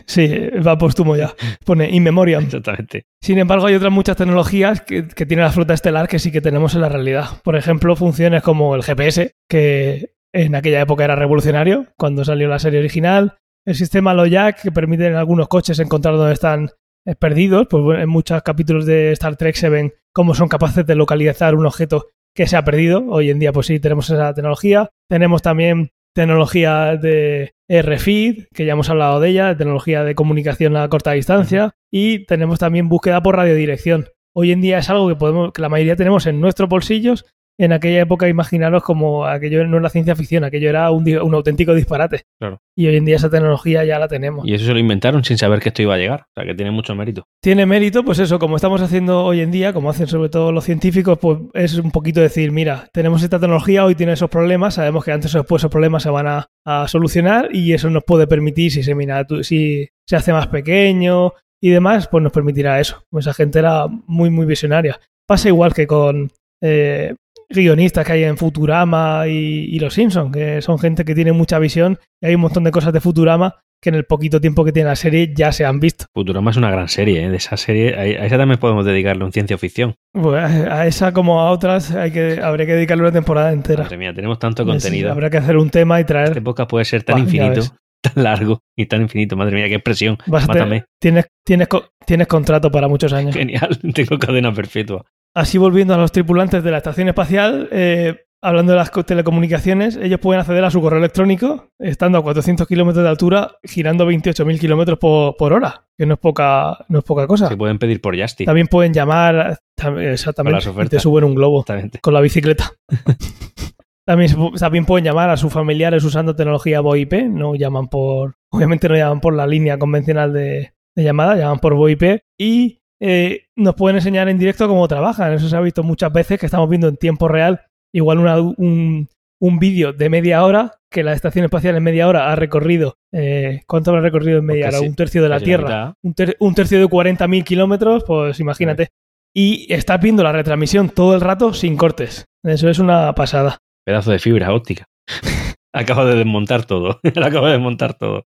Speaker 1: Sí, va póstumo ya. Pone in memoriam.
Speaker 2: Exactamente.
Speaker 1: Sin embargo, hay otras muchas tecnologías que, que tiene la flota estelar que sí que tenemos en la realidad. Por ejemplo, funciones como el GPS, que en aquella época era revolucionario, cuando salió la serie original. El sistema LOJAC, que permite en algunos coches encontrar dónde están eh, perdidos. Pues bueno, en muchos capítulos de Star Trek se ven cómo son capaces de localizar un objeto que se ha perdido. Hoy en día, pues sí, tenemos esa tecnología. Tenemos también tecnología de RFID, que ya hemos hablado de ella, tecnología de comunicación a corta distancia, y tenemos también búsqueda por radiodirección. Hoy en día es algo que podemos, que la mayoría tenemos en nuestros bolsillos. En aquella época, imaginaros como aquello no era ciencia ficción, aquello era un, auténtico disparate.
Speaker 2: Claro.
Speaker 1: Y hoy en día esa tecnología ya la tenemos.
Speaker 2: Y eso se lo inventaron sin saber que esto iba a llegar. O sea, que tiene mucho mérito.
Speaker 1: Tiene mérito, pues eso, como estamos haciendo hoy en día, como hacen sobre todo los científicos, pues es un poquito decir, mira, tenemos esta tecnología, hoy tiene esos problemas, sabemos que antes o después esos problemas se van a, a solucionar y eso nos puede permitir, si se mira, si se hace más pequeño y demás, pues nos permitirá eso. Esa gente era muy, muy visionaria. Pasa igual que con eh, guionistas que hay en Futurama y, y Los Simpsons, que son gente que tiene mucha visión y hay un montón de cosas de Futurama que en el poquito tiempo que tiene la serie ya se han visto.
Speaker 2: Futurama es una gran serie, ¿eh? De esa serie, a esa también podemos dedicarle un ciencia ficción.
Speaker 1: Pues a esa como a otras hay que, habría que dedicarle una temporada entera.
Speaker 2: Madre mía, tenemos tanto
Speaker 1: Sí,
Speaker 2: contenido.
Speaker 1: habrá que hacer un tema y traer.
Speaker 2: Este podcast puede ser tan infinito, tan largo y tan infinito. Madre mía, qué expresión.
Speaker 1: Vas a tener-
Speaker 2: Mátame.
Speaker 1: tienes, tienes, tienes contrato para muchos años.
Speaker 2: Genial, tengo cadena perpetua.
Speaker 1: Así volviendo a los tripulantes de la estación espacial, eh, hablando de las co- telecomunicaciones, ellos pueden acceder a su correo electrónico estando a 400 kilómetros de altura, girando 28.000 kilómetros por, por hora, que no es poca, no es poca cosa.
Speaker 2: Se pueden pedir por Justy.
Speaker 1: También pueden llamar, tam-
Speaker 2: Con
Speaker 1: exactamente, y te suben un globo. Con la bicicleta. también, también pueden llamar a sus familiares usando tecnología VoIP, no llaman por, obviamente no llaman por la línea convencional de, de llamada, llaman por VoIP y eh, nos pueden enseñar en directo cómo trabajan. Eso se ha visto muchas veces que estamos viendo en tiempo real, igual una- un, un vídeo de media hora que la estación espacial en media hora ha recorrido. eh, ¿Cuánto habrá recorrido en media hora? un tercio de la Tierra un, ter- un tercio de 40.000 kilómetros, pues imagínate. Y estás viendo la retransmisión todo el rato sin cortes. Eso es una pasada.
Speaker 2: Pedazo de fibra óptica. Acabo de desmontar todo. Acabo de desmontar todo.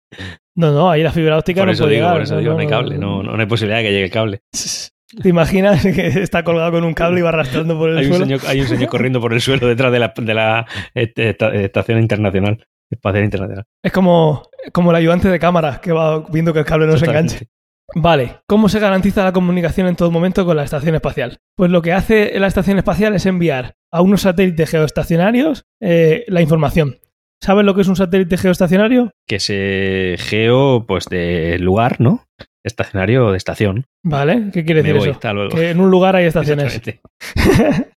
Speaker 1: No, no, ahí la fibra óptica
Speaker 2: Por
Speaker 1: no
Speaker 2: eso
Speaker 1: puede
Speaker 2: digo,
Speaker 1: llegar.
Speaker 2: por eso digo, no hay cable. No, no hay posibilidad de que llegue el cable.
Speaker 1: ¿Te imaginas que está colgado con un cable y va arrastrando por el
Speaker 2: Hay un,
Speaker 1: suelo?
Speaker 2: señor, hay un señor corriendo por el suelo detrás de la, de la este, esta- estación internacional. Espacial internacional.
Speaker 1: Es como, como el ayudante de cámara que va viendo que el cable no se enganche. Vale, ¿cómo se garantiza la comunicación en todo momento con la estación espacial? Pues lo que hace la estación espacial es enviar a unos satélites geoestacionarios eh, la información. ¿Sabes lo que es un satélite geoestacionario?
Speaker 2: Que se geo, pues de lugar, ¿no? Estacionario de estación.
Speaker 1: Vale, ¿qué quiere
Speaker 2: Me
Speaker 1: decir
Speaker 2: voy,
Speaker 1: eso?
Speaker 2: luego.
Speaker 1: Que en un lugar hay estaciones.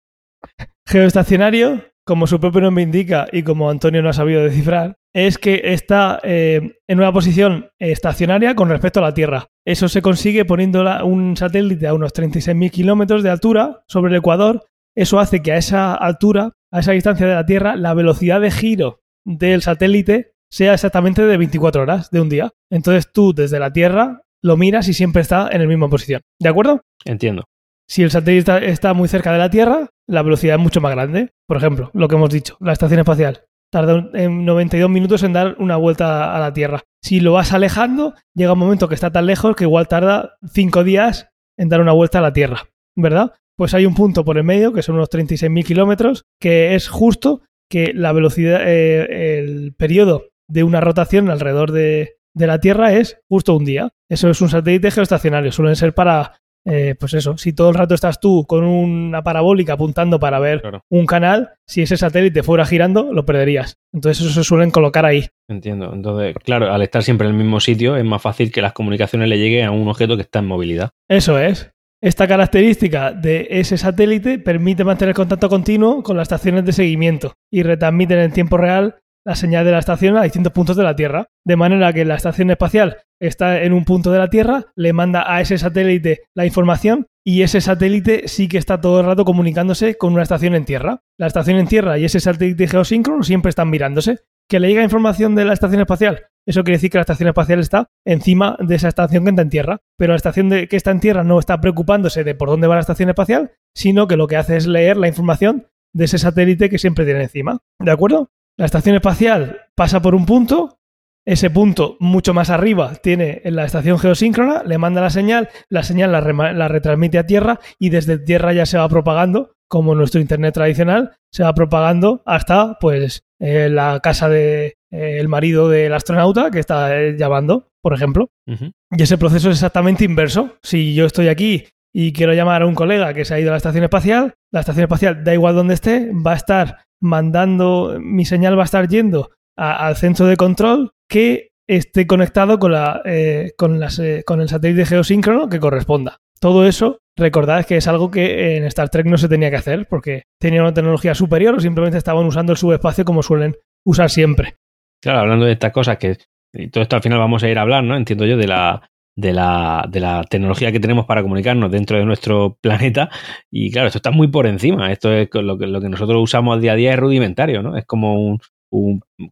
Speaker 1: Geoestacionario, como su propio nombre indica y como Antonio no ha sabido descifrar, es que está eh, en una posición estacionaria con respecto a la Tierra. Eso se consigue poniendo un satélite a unos 36.000 kilómetros de altura sobre el Ecuador. Eso hace que a esa altura, a esa distancia de la Tierra, la velocidad de giro del satélite sea exactamente de 24 horas de un día. Entonces tú desde la Tierra lo miras y siempre está en la misma posición. ¿De acuerdo?
Speaker 2: Entiendo.
Speaker 1: Si el satélite está, muy cerca de la Tierra, la velocidad es mucho más grande. Por ejemplo, lo que hemos dicho, la estación espacial tarda en 92 minutos en dar una vuelta a la Tierra. Si lo vas alejando, llega un momento que está tan lejos que igual tarda 5 días en dar una vuelta a la Tierra, ¿verdad? Pues hay un punto por el medio, que son unos 36.000 kilómetros, que es justo que la velocidad, eh, el periodo de una rotación alrededor de, de la Tierra es justo un día. Eso es un satélite geoestacionario, suelen ser para eh, pues eso, si todo el rato estás tú con una parabólica apuntando para ver
Speaker 2: Claro.
Speaker 1: un canal, si ese satélite fuera girando, lo perderías. Entonces eso se suelen colocar ahí.
Speaker 2: Entiendo. Entonces, claro, al estar siempre en el mismo sitio, es más fácil que las comunicaciones le lleguen a un objeto que está en movilidad.
Speaker 1: Eso es. Esta característica de ese satélite permite mantener contacto continuo con las estaciones de seguimiento y retransmiten en tiempo real la señal de la estación a distintos puntos de la Tierra. De manera que la estación espacial está en un punto de la Tierra, le manda a ese satélite la información y ese satélite sí que está todo el rato comunicándose con una estación en Tierra. La estación en Tierra y ese satélite geosíncrono siempre están mirándose. ¿Que le llega información de la estación espacial? Eso quiere decir que la estación espacial está encima de esa estación que está en tierra. Pero la estación que está en tierra no está preocupándose de por dónde va la estación espacial, sino que lo que hace es leer la información de ese satélite que siempre tiene encima. ¿De acuerdo? La estación espacial pasa por un punto, ese punto mucho más arriba tiene la estación geosíncrona, le manda la señal, la señal la, retransmite a Tierra y desde Tierra ya se va propagando, como nuestro Internet tradicional, se va propagando hasta pues eh, la casa del de, eh, marido del astronauta que está eh, llamando, por ejemplo. Y ese proceso es exactamente inverso. Si yo estoy aquí y quiero llamar a un colega que se ha ido a la estación espacial, la estación espacial, da igual donde esté, va a estar mandando, mi señal va a estar yendo al centro de control que esté conectado con, la, eh, con, las, eh, con el satélite geosíncrono que corresponda. Todo eso, recordad que es algo que en Star Trek no se tenía que hacer porque tenía una tecnología superior o simplemente estaban usando el subespacio como suelen usar siempre.
Speaker 2: Claro, hablando de estas cosas que y todo esto al final vamos a ir a hablar, ¿no? Entiendo yo, de la, de la, de la tecnología que tenemos para comunicarnos dentro de nuestro planeta. Y claro, esto está muy por encima. Esto es lo que, lo que nosotros usamos día a día es rudimentario, ¿no? Es como un,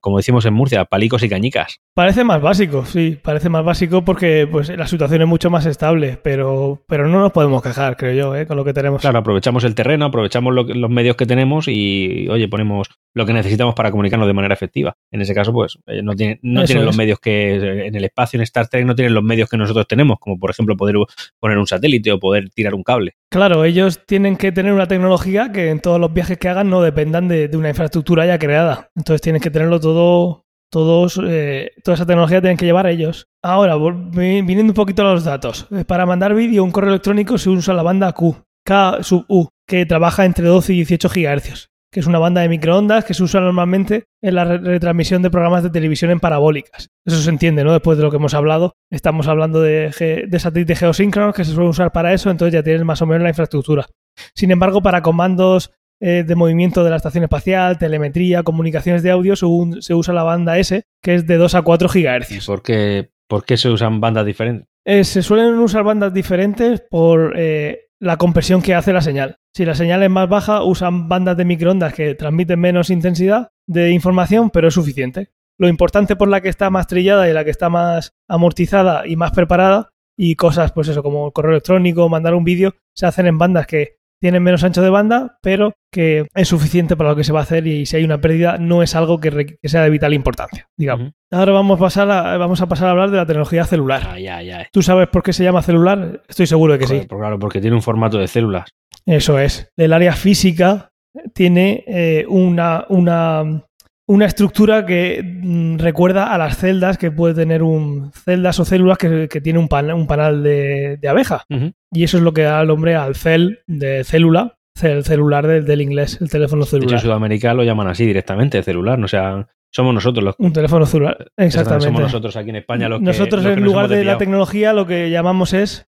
Speaker 2: como decimos en Murcia, palicos y cañicas.
Speaker 1: Parece más básico, sí, parece más básico porque pues, la situación es mucho más estable, pero, pero no nos podemos quejar, creo yo, ¿eh? con lo que tenemos.
Speaker 2: Claro, aprovechamos el terreno, aprovechamos los medios que tenemos y, oye, ponemos lo que necesitamos para comunicarnos de manera efectiva. En ese caso, pues eh, no, tienen, no tienen los medios que en el espacio, en Star Trek, no tienen los medios que nosotros tenemos, como por ejemplo poder poner un satélite o poder tirar un cable.
Speaker 1: Claro, ellos tienen que tener una tecnología que en todos los viajes que hagan no dependan de, de una infraestructura ya creada. Entonces tienen que tenerlo todo todos, eh, toda esa tecnología tienen que llevar ellos. Ahora, viniendo un poquito a los datos. Eh, para mandar vídeo, un correo electrónico se usa la banda Q, K sub U, que trabaja entre 12 y 18 GHz, que es una banda de microondas que se usa normalmente en la retransmisión de programas de televisión en parabólicas. Eso se entiende, ¿no? Después de lo que hemos hablado, estamos hablando de, de satélites geosíncronos que se suelen usar para eso, entonces ya tienes más o menos la infraestructura. Sin embargo, para comandos eh, de movimiento de la estación espacial, telemetría, comunicaciones de audio, se usa la banda S, que es de 2 a 4 GHz.
Speaker 2: ¿Por qué, por qué se usan bandas diferentes?
Speaker 1: Eh, se suelen usar bandas diferentes por eh, la compresión que hace la señal. Si la señal es más baja, usan bandas de microondas que transmiten menos intensidad de información, pero es suficiente. Lo importante por la que está más trillada y la que está más amortizada y más preparada, y cosas, pues eso, como correo electrónico, mandar un vídeo, se hacen en bandas que tienen menos ancho de banda, pero que es suficiente para lo que se va a hacer y si hay una pérdida no es algo que, sea de vital importancia, digamos. Ahora vamos a, pasar a, vamos a pasar a hablar de la tecnología celular.
Speaker 2: Ah,
Speaker 1: ¿Tú sabes por qué se llama celular? Estoy seguro de que sí.
Speaker 2: Claro, porque tiene un formato de células.
Speaker 1: Eso es. El área física tiene eh, una, una una estructura que mm, recuerda a las celdas que puede tener un celdas o células que, tiene un, un panal de, abeja. Y eso es lo que da el nombre al cel de célula, el celular del, inglés, el teléfono celular.
Speaker 2: en Sudamérica lo llaman así directamente, celular, no sea, somos nosotros los
Speaker 1: un teléfono celular, exactamente.
Speaker 2: Somos nosotros aquí en España los que
Speaker 1: nosotros en lugar de la tecnología lo que llamamos es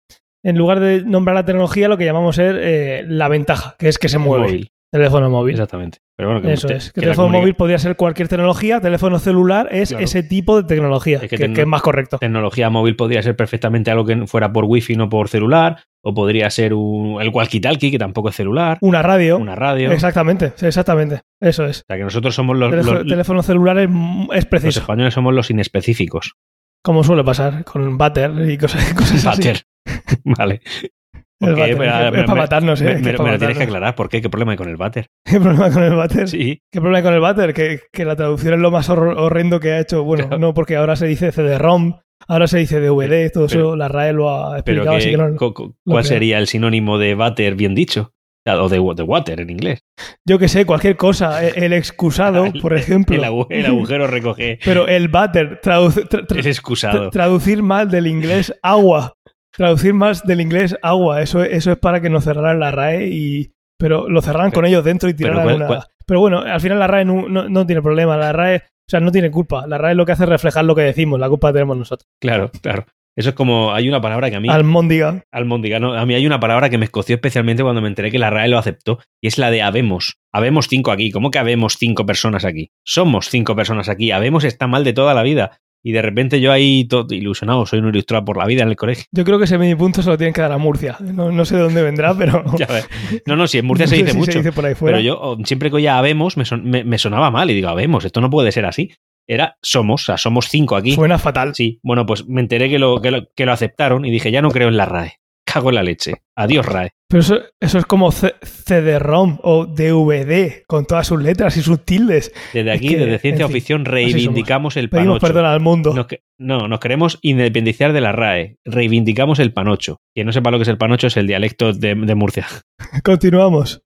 Speaker 1: en lugar de nombrar la tecnología lo que llamamos es eh, la ventaja, que es que se mueve. Teléfono móvil.
Speaker 2: Exactamente.
Speaker 1: Pero bueno, que Eso es. Que, teléfono móvil podría ser cualquier tecnología, teléfono celular es ese tipo de tecnología, que, es más correcto.
Speaker 2: Tecnología móvil podría ser perfectamente algo que fuera por wifi, no por celular, o podría ser un, el walkie-talkie, que tampoco es celular.
Speaker 1: Una radio.
Speaker 2: Una radio.
Speaker 1: Exactamente, exactamente. Eso es.
Speaker 2: O sea, que nosotros somos los...
Speaker 1: Teléfono, celular es, preciso.
Speaker 2: Los españoles somos los inespecíficos.
Speaker 1: Como suele pasar con Butter y cosas, cosas
Speaker 2: Butter. vale.
Speaker 1: Es para matarnos, ¿eh?
Speaker 2: Me, lo tienes que aclarar. ¿Por qué? ¿Qué problema hay con el váter?
Speaker 1: ¿Qué problema hay con el váter?
Speaker 2: Sí.
Speaker 1: ¿Qué problema hay con el váter? Que, que la traducción es lo más horrendo que ha hecho. Bueno, no, porque ahora se dice CD-ROM, ahora se dice DVD, todo eso la RAE lo ha explicado. así que no,
Speaker 2: ¿Cuál sería el sinónimo de váter bien dicho? O de, water en inglés.
Speaker 1: Yo que sé, cualquier cosa. E, el, excusado, por ejemplo.
Speaker 2: El, agujero recoge.
Speaker 1: Pero el váter,
Speaker 2: es excusado.
Speaker 1: traducir mal del inglés agua traducir más del inglés agua. Eso, eso es para que nos cerraran la RAE y. Pero lo cerraran con ellos dentro y tiraran una. Pero bueno, al final la RAE no, no, tiene problema. La RAE, o sea, no tiene culpa. La RAE lo que hace es reflejar lo que decimos. La culpa la tenemos nosotros.
Speaker 2: Claro, claro. Eso es como, hay una palabra que a mí...
Speaker 1: Almóndiga.
Speaker 2: Almóndiga, no. A mí hay una palabra que me escoció especialmente cuando me enteré que la RAE lo aceptó, y es la de habemos. Habemos cinco aquí. ¿Cómo que habemos cinco personas aquí? Somos cinco personas aquí. Habemos está mal de toda la vida y de repente yo ahí todo ilusionado, soy un ilustrado por la vida en el colegio.
Speaker 1: Yo creo que ese mini punto se lo tienen que dar a Murcia. No, sé de dónde vendrá, pero.
Speaker 2: No, no, si en Murcia se dice mucho. Pero yo siempre que oía habemos me, me, sonaba mal y digo, habemos, esto no puede ser así. era Somos, o sea, somos cinco aquí.
Speaker 1: Suena fatal.
Speaker 2: Sí, bueno, pues me enteré que lo, que lo, que lo aceptaron y dije, ya no creo en la RAE. Cago en la leche. Adiós, RAE.
Speaker 1: Pero eso, eso es como CD-ROM o DVD, con todas sus letras y sus tildes.
Speaker 2: Desde
Speaker 1: Es
Speaker 2: aquí,
Speaker 1: que,
Speaker 2: desde Ciencia Ficción, reivindicamos el
Speaker 1: Pedimos
Speaker 2: panocho.
Speaker 1: perdón al mundo.
Speaker 2: Nos que- no, nos queremos independizar de la RAE. Reivindicamos el panocho. Quien no sepa lo que es el panocho es el dialecto de, de Murcia.
Speaker 1: Continuamos.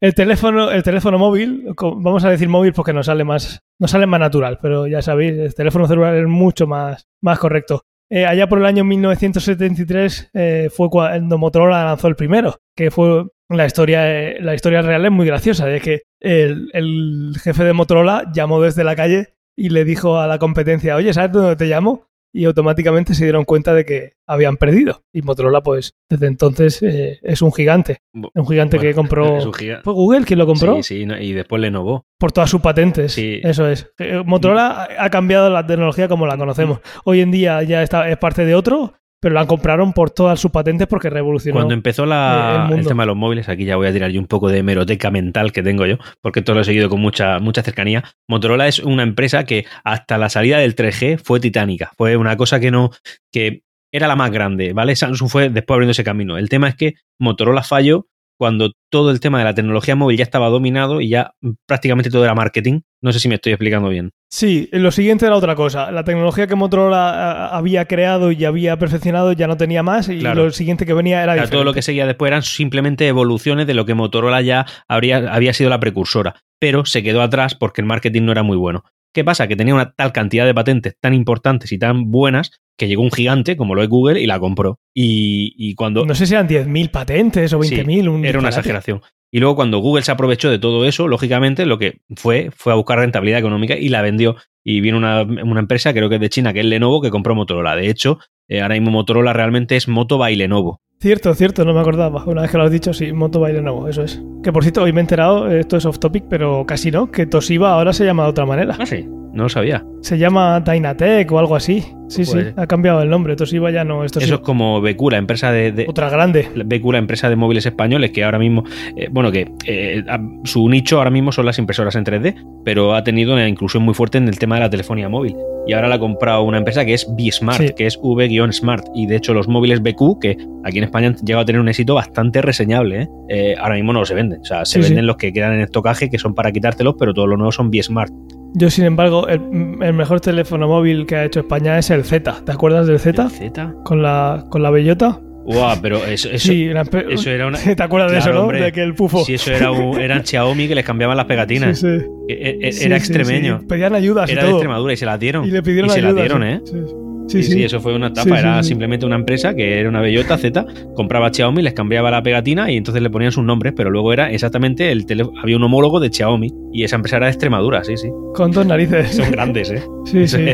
Speaker 1: El teléfono, el teléfono móvil, vamos a decir móvil porque nos sale más, nos sale más natural, pero ya sabéis, el teléfono celular es mucho más, más correcto. Eh, allá por el año 1973 eh, fue cuando Motorola lanzó el primero, que fue la historia, eh, la historia real es muy graciosa, es que el, el jefe de Motorola llamó desde la calle y le dijo a la competencia, oye, ¿sabes dónde te llamo? Y automáticamente se dieron cuenta de que habían perdido. Y Motorola, pues, desde entonces eh, es un gigante. Un gigante que compró.
Speaker 2: Un giga-
Speaker 1: ¿Fue Google quien lo compró?
Speaker 2: Sí, sí, y después Lenovo.
Speaker 1: Por todas sus patentes.
Speaker 2: Sí.
Speaker 1: Eso es. Eh, Motorola ha cambiado la tecnología como la conocemos. Hoy en día ya está, es parte de otro, pero la compraron por todas sus patentes porque revolucionó.
Speaker 2: Cuando empezó la-
Speaker 1: eh, el
Speaker 2: tema de los móviles, aquí ya voy a tirar yo un poco de hemeroteca mental que tengo yo, porque esto lo he seguido con mucha, mucha cercanía. Motorola es una empresa que hasta la salida del 3G fue titánica. Fue una cosa que no. que era la más grande, ¿vale? Samsung fue después abriendo ese camino. El tema es que Motorola falló cuando todo el tema de la tecnología móvil ya estaba dominado y ya prácticamente todo era marketing. No sé si me estoy explicando bien.
Speaker 1: Sí, lo siguiente era otra cosa. La tecnología que Motorola a- había creado y había perfeccionado ya no tenía más y
Speaker 2: Claro.
Speaker 1: lo siguiente que venía era
Speaker 2: todo lo que seguía después eran simplemente evoluciones de lo que Motorola ya habría, había sido la precursora, pero se quedó atrás porque el marketing no era muy bueno. ¿Qué pasa? Que tenía una tal cantidad de patentes tan importantes y tan buenas que llegó un gigante, como lo es Google, y la compró. Y, y cuando...
Speaker 1: No sé si eran 10.000 patentes o
Speaker 2: Sí,
Speaker 1: 20.000. un
Speaker 2: era una
Speaker 1: disparate.
Speaker 2: exageración. Y luego cuando Google se aprovechó de todo eso, lógicamente lo que fue fue a buscar rentabilidad económica y la vendió. Y vino una, una empresa, creo que es de China, que es Lenovo, que compró Motorola. De hecho, eh, ahora mismo Motorola realmente es Moto by Lenovo.
Speaker 1: Cierto, cierto, no me acordaba. Una vez que lo has dicho, sí, Moto by Lenovo, eso es. Que por cierto, hoy me he enterado, eh, esto es off topic, pero casi no, que Toshiba ahora se llama de otra manera.
Speaker 2: Ah, sí, no lo sabía.
Speaker 1: Se llama Dynatec o algo así. Sí, sí,
Speaker 2: Pues-
Speaker 1: ha cambiado el nombre. Toshiba ya no es Toshiba.
Speaker 2: Eso es como BQ, la empresa de, de-
Speaker 1: Otra grande.
Speaker 2: BQ, la empresa de móviles españoles, que ahora mismo, eh, bueno, que eh, su nicho ahora mismo son las impresoras en 3D, pero ha tenido una inclusión muy fuerte en el tema de la telefonía móvil. Y ahora la ha comprado una empresa que es B-Smart,
Speaker 1: Sí.
Speaker 2: que es V-Smart. Y de hecho, los móviles BQ, que aquí en España han llegado a tener un éxito bastante reseñable, ¿eh? Eh, ahora mismo no se venden. O sea, se
Speaker 1: Sí, sí.
Speaker 2: venden los que quedan en estocaje, que son para quitártelos, pero todos los nuevos son B-Smart.
Speaker 1: Yo, sin embargo, el, el mejor teléfono móvil que ha hecho España es el Z. ¿Te acuerdas del Z?
Speaker 2: ¿El Z?
Speaker 1: Con la, con la bellota.
Speaker 2: Guau, pero eso, eso,
Speaker 1: sí, empe-
Speaker 2: eso era una.
Speaker 1: ¿Te acuerdas de eso, no?
Speaker 2: hombre.
Speaker 1: De que el pufo.
Speaker 2: Si eso era un, eran Xiaomi que les cambiaban las pegatinas.
Speaker 1: Sí, sí.
Speaker 2: E- e-
Speaker 1: Sí,
Speaker 2: Era
Speaker 1: sí,
Speaker 2: extremeño.
Speaker 1: sí. Pedían ayudas
Speaker 2: Era
Speaker 1: y
Speaker 2: de. Extremadura y se la dieron.
Speaker 1: Y le pidieron
Speaker 2: Y se la
Speaker 1: ayuda.
Speaker 2: dieron,
Speaker 1: sí.
Speaker 2: ¿eh?
Speaker 1: Sí,
Speaker 2: Sí,
Speaker 1: sí.
Speaker 2: eso fue una etapa.
Speaker 1: Sí,
Speaker 2: era
Speaker 1: sí.
Speaker 2: simplemente una empresa que era una bellota Z, compraba Xiaomi, les cambiaba la pegatina y entonces le ponían sus nombres, pero luego era exactamente el teléfono. Había un homólogo de Xiaomi y esa empresa era de Extremadura, sí, sí.
Speaker 1: Con dos narices.
Speaker 2: Son grandes, ¿eh?
Speaker 1: Sí, sí.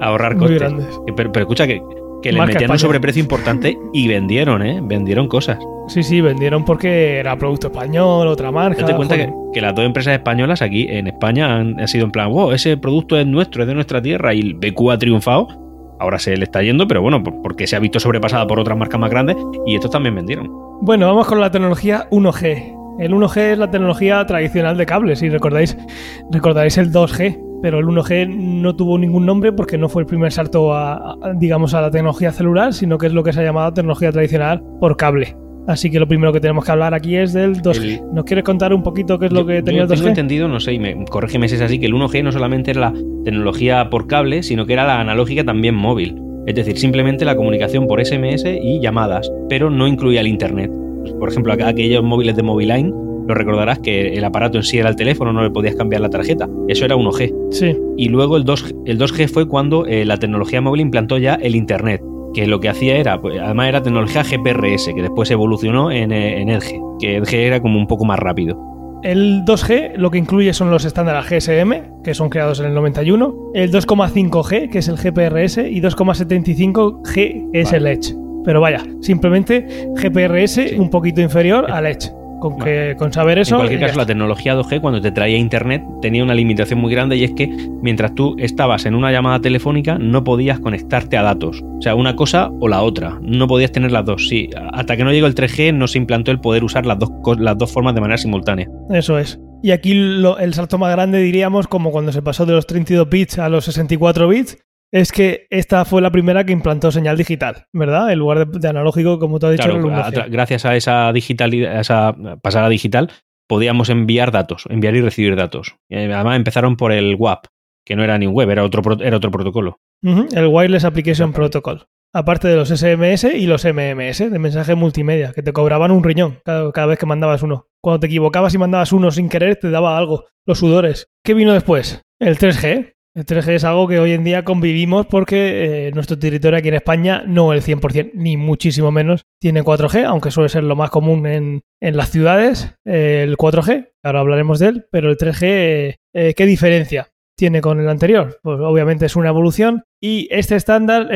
Speaker 2: Ahorrar
Speaker 1: Muy
Speaker 2: costes.
Speaker 1: grandes.
Speaker 2: Pero, pero escucha que, que le
Speaker 1: Marca
Speaker 2: metían un sobreprecio importante y vendieron, ¿eh? Vendieron cosas.
Speaker 1: Sí, sí, vendieron porque era producto español, otra marca.
Speaker 2: Date cuenta que, que las dos empresas españolas aquí en España han, han sido en plan, wow, ese producto es nuestro, es de nuestra tierra y el BQ ha triunfado. Ahora se le está yendo, pero bueno, por- porque se ha visto sobrepasada por otras marcas más grandes y estos también vendieron.
Speaker 1: Bueno, vamos con la tecnología 1G. El 1G es la tecnología tradicional de cables, si recordáis, recordaréis el 2G, pero el 1G no tuvo ningún nombre porque no fue el primer salto a, digamos, a la tecnología celular, sino que es lo que se ha llamado tecnología tradicional por cable. Así que lo primero que tenemos que hablar aquí es del 2G. ¿Nos quieres contar un poquito qué es lo
Speaker 2: Yo-
Speaker 1: que tenía el
Speaker 2: tengo
Speaker 1: 2G?
Speaker 2: entendido, no sé, y me, corrígeme si es así, que el 1G no solamente era la tecnología por cable, sino que era la analógica también móvil. Es decir, simplemente la comunicación por SMS y llamadas, pero no incluía el Internet. Por ejemplo, aqu- aquellos móviles de Moviline, lo recordarás que el aparato en sí era el teléfono, no le podías cambiar la tarjeta. Eso era 1G.
Speaker 1: Sí,
Speaker 2: Y luego el 2G, el 2G fue cuando eh, la tecnología móvil implantó ya el Internet, que lo que hacía era, pues, además era tecnología GPRS, que después evolucionó en, eh, en Edge, que Edge era como un poco más rápido.
Speaker 1: El 2G lo que incluye son los estándares GSM, que son creados en el 91, el 2,5G, que es el GPRS, y 2,75G, que es
Speaker 2: Vale.
Speaker 1: el Edge. Pero vaya, simplemente GPRS un poquito inferior al Edge. Con, que, con saber eso.
Speaker 2: en cualquier caso, la tecnología 2G, cuando te traía Internet, tenía una limitación muy grande y es que mientras tú estabas en una llamada telefónica, no podías conectarte a datos. O sea, una cosa o la otra. No podías tener las dos. Sí, hasta que no llegó el 3G, no se implantó el poder usar las dos, las dos formas de manera simultánea.
Speaker 1: Eso es. Y aquí el salto más grande diríamos como cuando se pasó de los 32 bits a los 64 bits, es que esta fue la primera que implantó señal digital, ¿verdad? En lugar de, analógico, como tú has dicho.
Speaker 2: gracias a esa, digital, a esa pasada digital, podíamos enviar datos, enviar y recibir datos. además empezaron por el WAP, que no era ni un web, era otro, era otro protocolo.
Speaker 1: el Wireless Application Protocol. Aparte de los SMS y los MMS, de mensaje multimedia, que te cobraban un riñón cada, cada, vez que mandabas uno. Cuando te equivocabas y mandabas uno sin querer, te daba algo. Los sudores. ¿Qué vino después? El 3G. El 3G es algo que hoy en día convivimos porque eh, nuestro territorio aquí en España, no el 100%, ni muchísimo menos, tiene 4G, aunque suele ser lo más común en, las ciudades, eh, el 4G, ahora hablaremos de él, pero el 3G, eh, ¿qué diferencia tiene con el anterior? Pues obviamente es una evolución y este estándar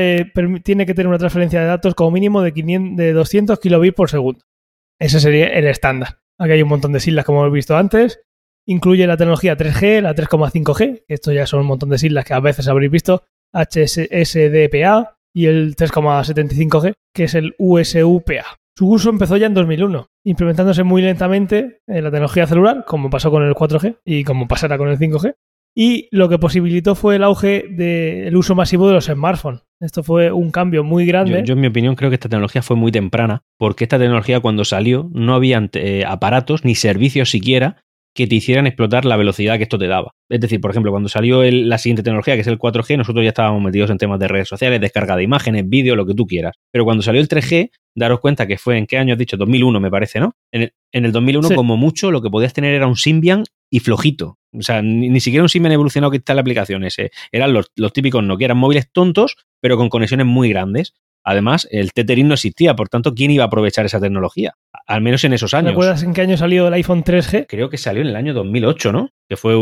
Speaker 1: tiene que tener una transferencia de datos como mínimo de, 500, de 200 kilobits por segundo. Ese sería el estándar. Aquí hay un montón de siglas como hemos visto antes, Incluye la tecnología 3G, la 3,5G, que esto ya son un montón de siglas que a veces habréis visto, HSDPA y el 3,75G, que es el USUPA. Su uso empezó ya en 2001, implementándose muy lentamente en la tecnología celular, como pasó con el 4G y como pasará con el 5G. Y lo que posibilitó fue el auge del uso masivo de los smartphones. Esto fue un cambio muy grande.
Speaker 2: Yo, en mi opinión, creo que esta tecnología fue muy temprana, porque esta tecnología cuando salió no había eh, aparatos ni servicios siquiera que te hicieran explotar la velocidad que esto te daba. Es decir, por ejemplo, cuando salió la siguiente tecnología, que es el 4G, nosotros ya estábamos metidos en temas de redes sociales, descarga de imágenes, vídeo, lo que tú quieras. Pero cuando salió el 3G, daros cuenta que fue en qué año has dicho, 2001 me parece, ¿no? En el, 2001 como mucho lo que podías tener era un Symbian y flojito. O sea, ni, siquiera un Symbian evolucionado que está en la aplicación ese. Eran los, los típicos Nokia, eran móviles tontos, pero con conexiones muy grandes. Además, el Tethering no existía, por tanto, ¿quién iba a aprovechar esa tecnología? Al menos en esos años.
Speaker 1: ¿Recuerdas en qué año salió el iPhone 3G?
Speaker 2: Creo que salió en el año 2008, ¿no? Que fue...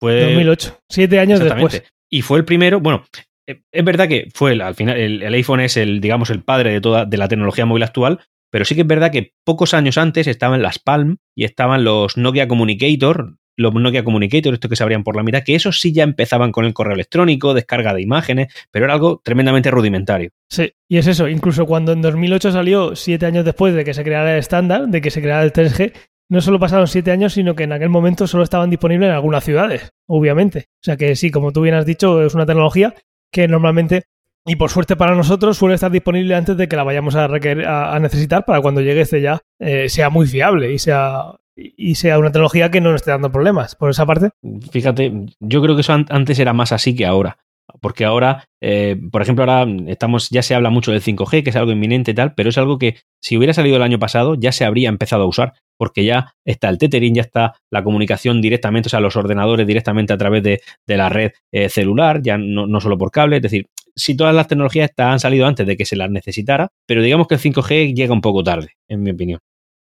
Speaker 2: fue...
Speaker 1: 2008, siete años después.
Speaker 2: Y fue el primero, bueno, eh, es verdad que fue al final el, iPhone es el digamos el padre de toda de la tecnología móvil actual pero sí que es verdad que pocos años antes estaban las Palm y estaban los Nokia Communicator los Nokia Communicator, estos que se abrían por la mitad, que esos sí ya empezaban con el correo electrónico, descarga de imágenes, pero era algo tremendamente rudimentario.
Speaker 1: Sí, y es eso, incluso cuando en 2008 salió, siete años después de que se creara el estándar, de que se creara el 3G, no solo pasaron siete años, sino que en aquel momento solo estaban disponibles en algunas ciudades, obviamente. O sea que sí, como tú bien has dicho, es una tecnología que normalmente y por suerte para nosotros suele estar disponible antes de que la vayamos a, a, necesitar para cuando llegue este ya eh, sea muy fiable y sea y sea una tecnología que no nos esté dando problemas. Por esa parte.
Speaker 2: Fíjate, yo creo que eso antes era más así que ahora. Porque ahora, eh, por ejemplo, ahora estamos, ya se habla mucho del 5G, que es algo inminente y tal, pero es algo que si hubiera salido el año pasado ya se habría empezado a usar, porque ya está el tethering, ya está la comunicación directamente, o sea, los ordenadores directamente a través de, la red eh, celular, ya no, no, solo por cable, es decir, si todas las tecnologías han salido antes de que se las necesitara, pero digamos que el 5G llega un poco tarde, en mi opinión.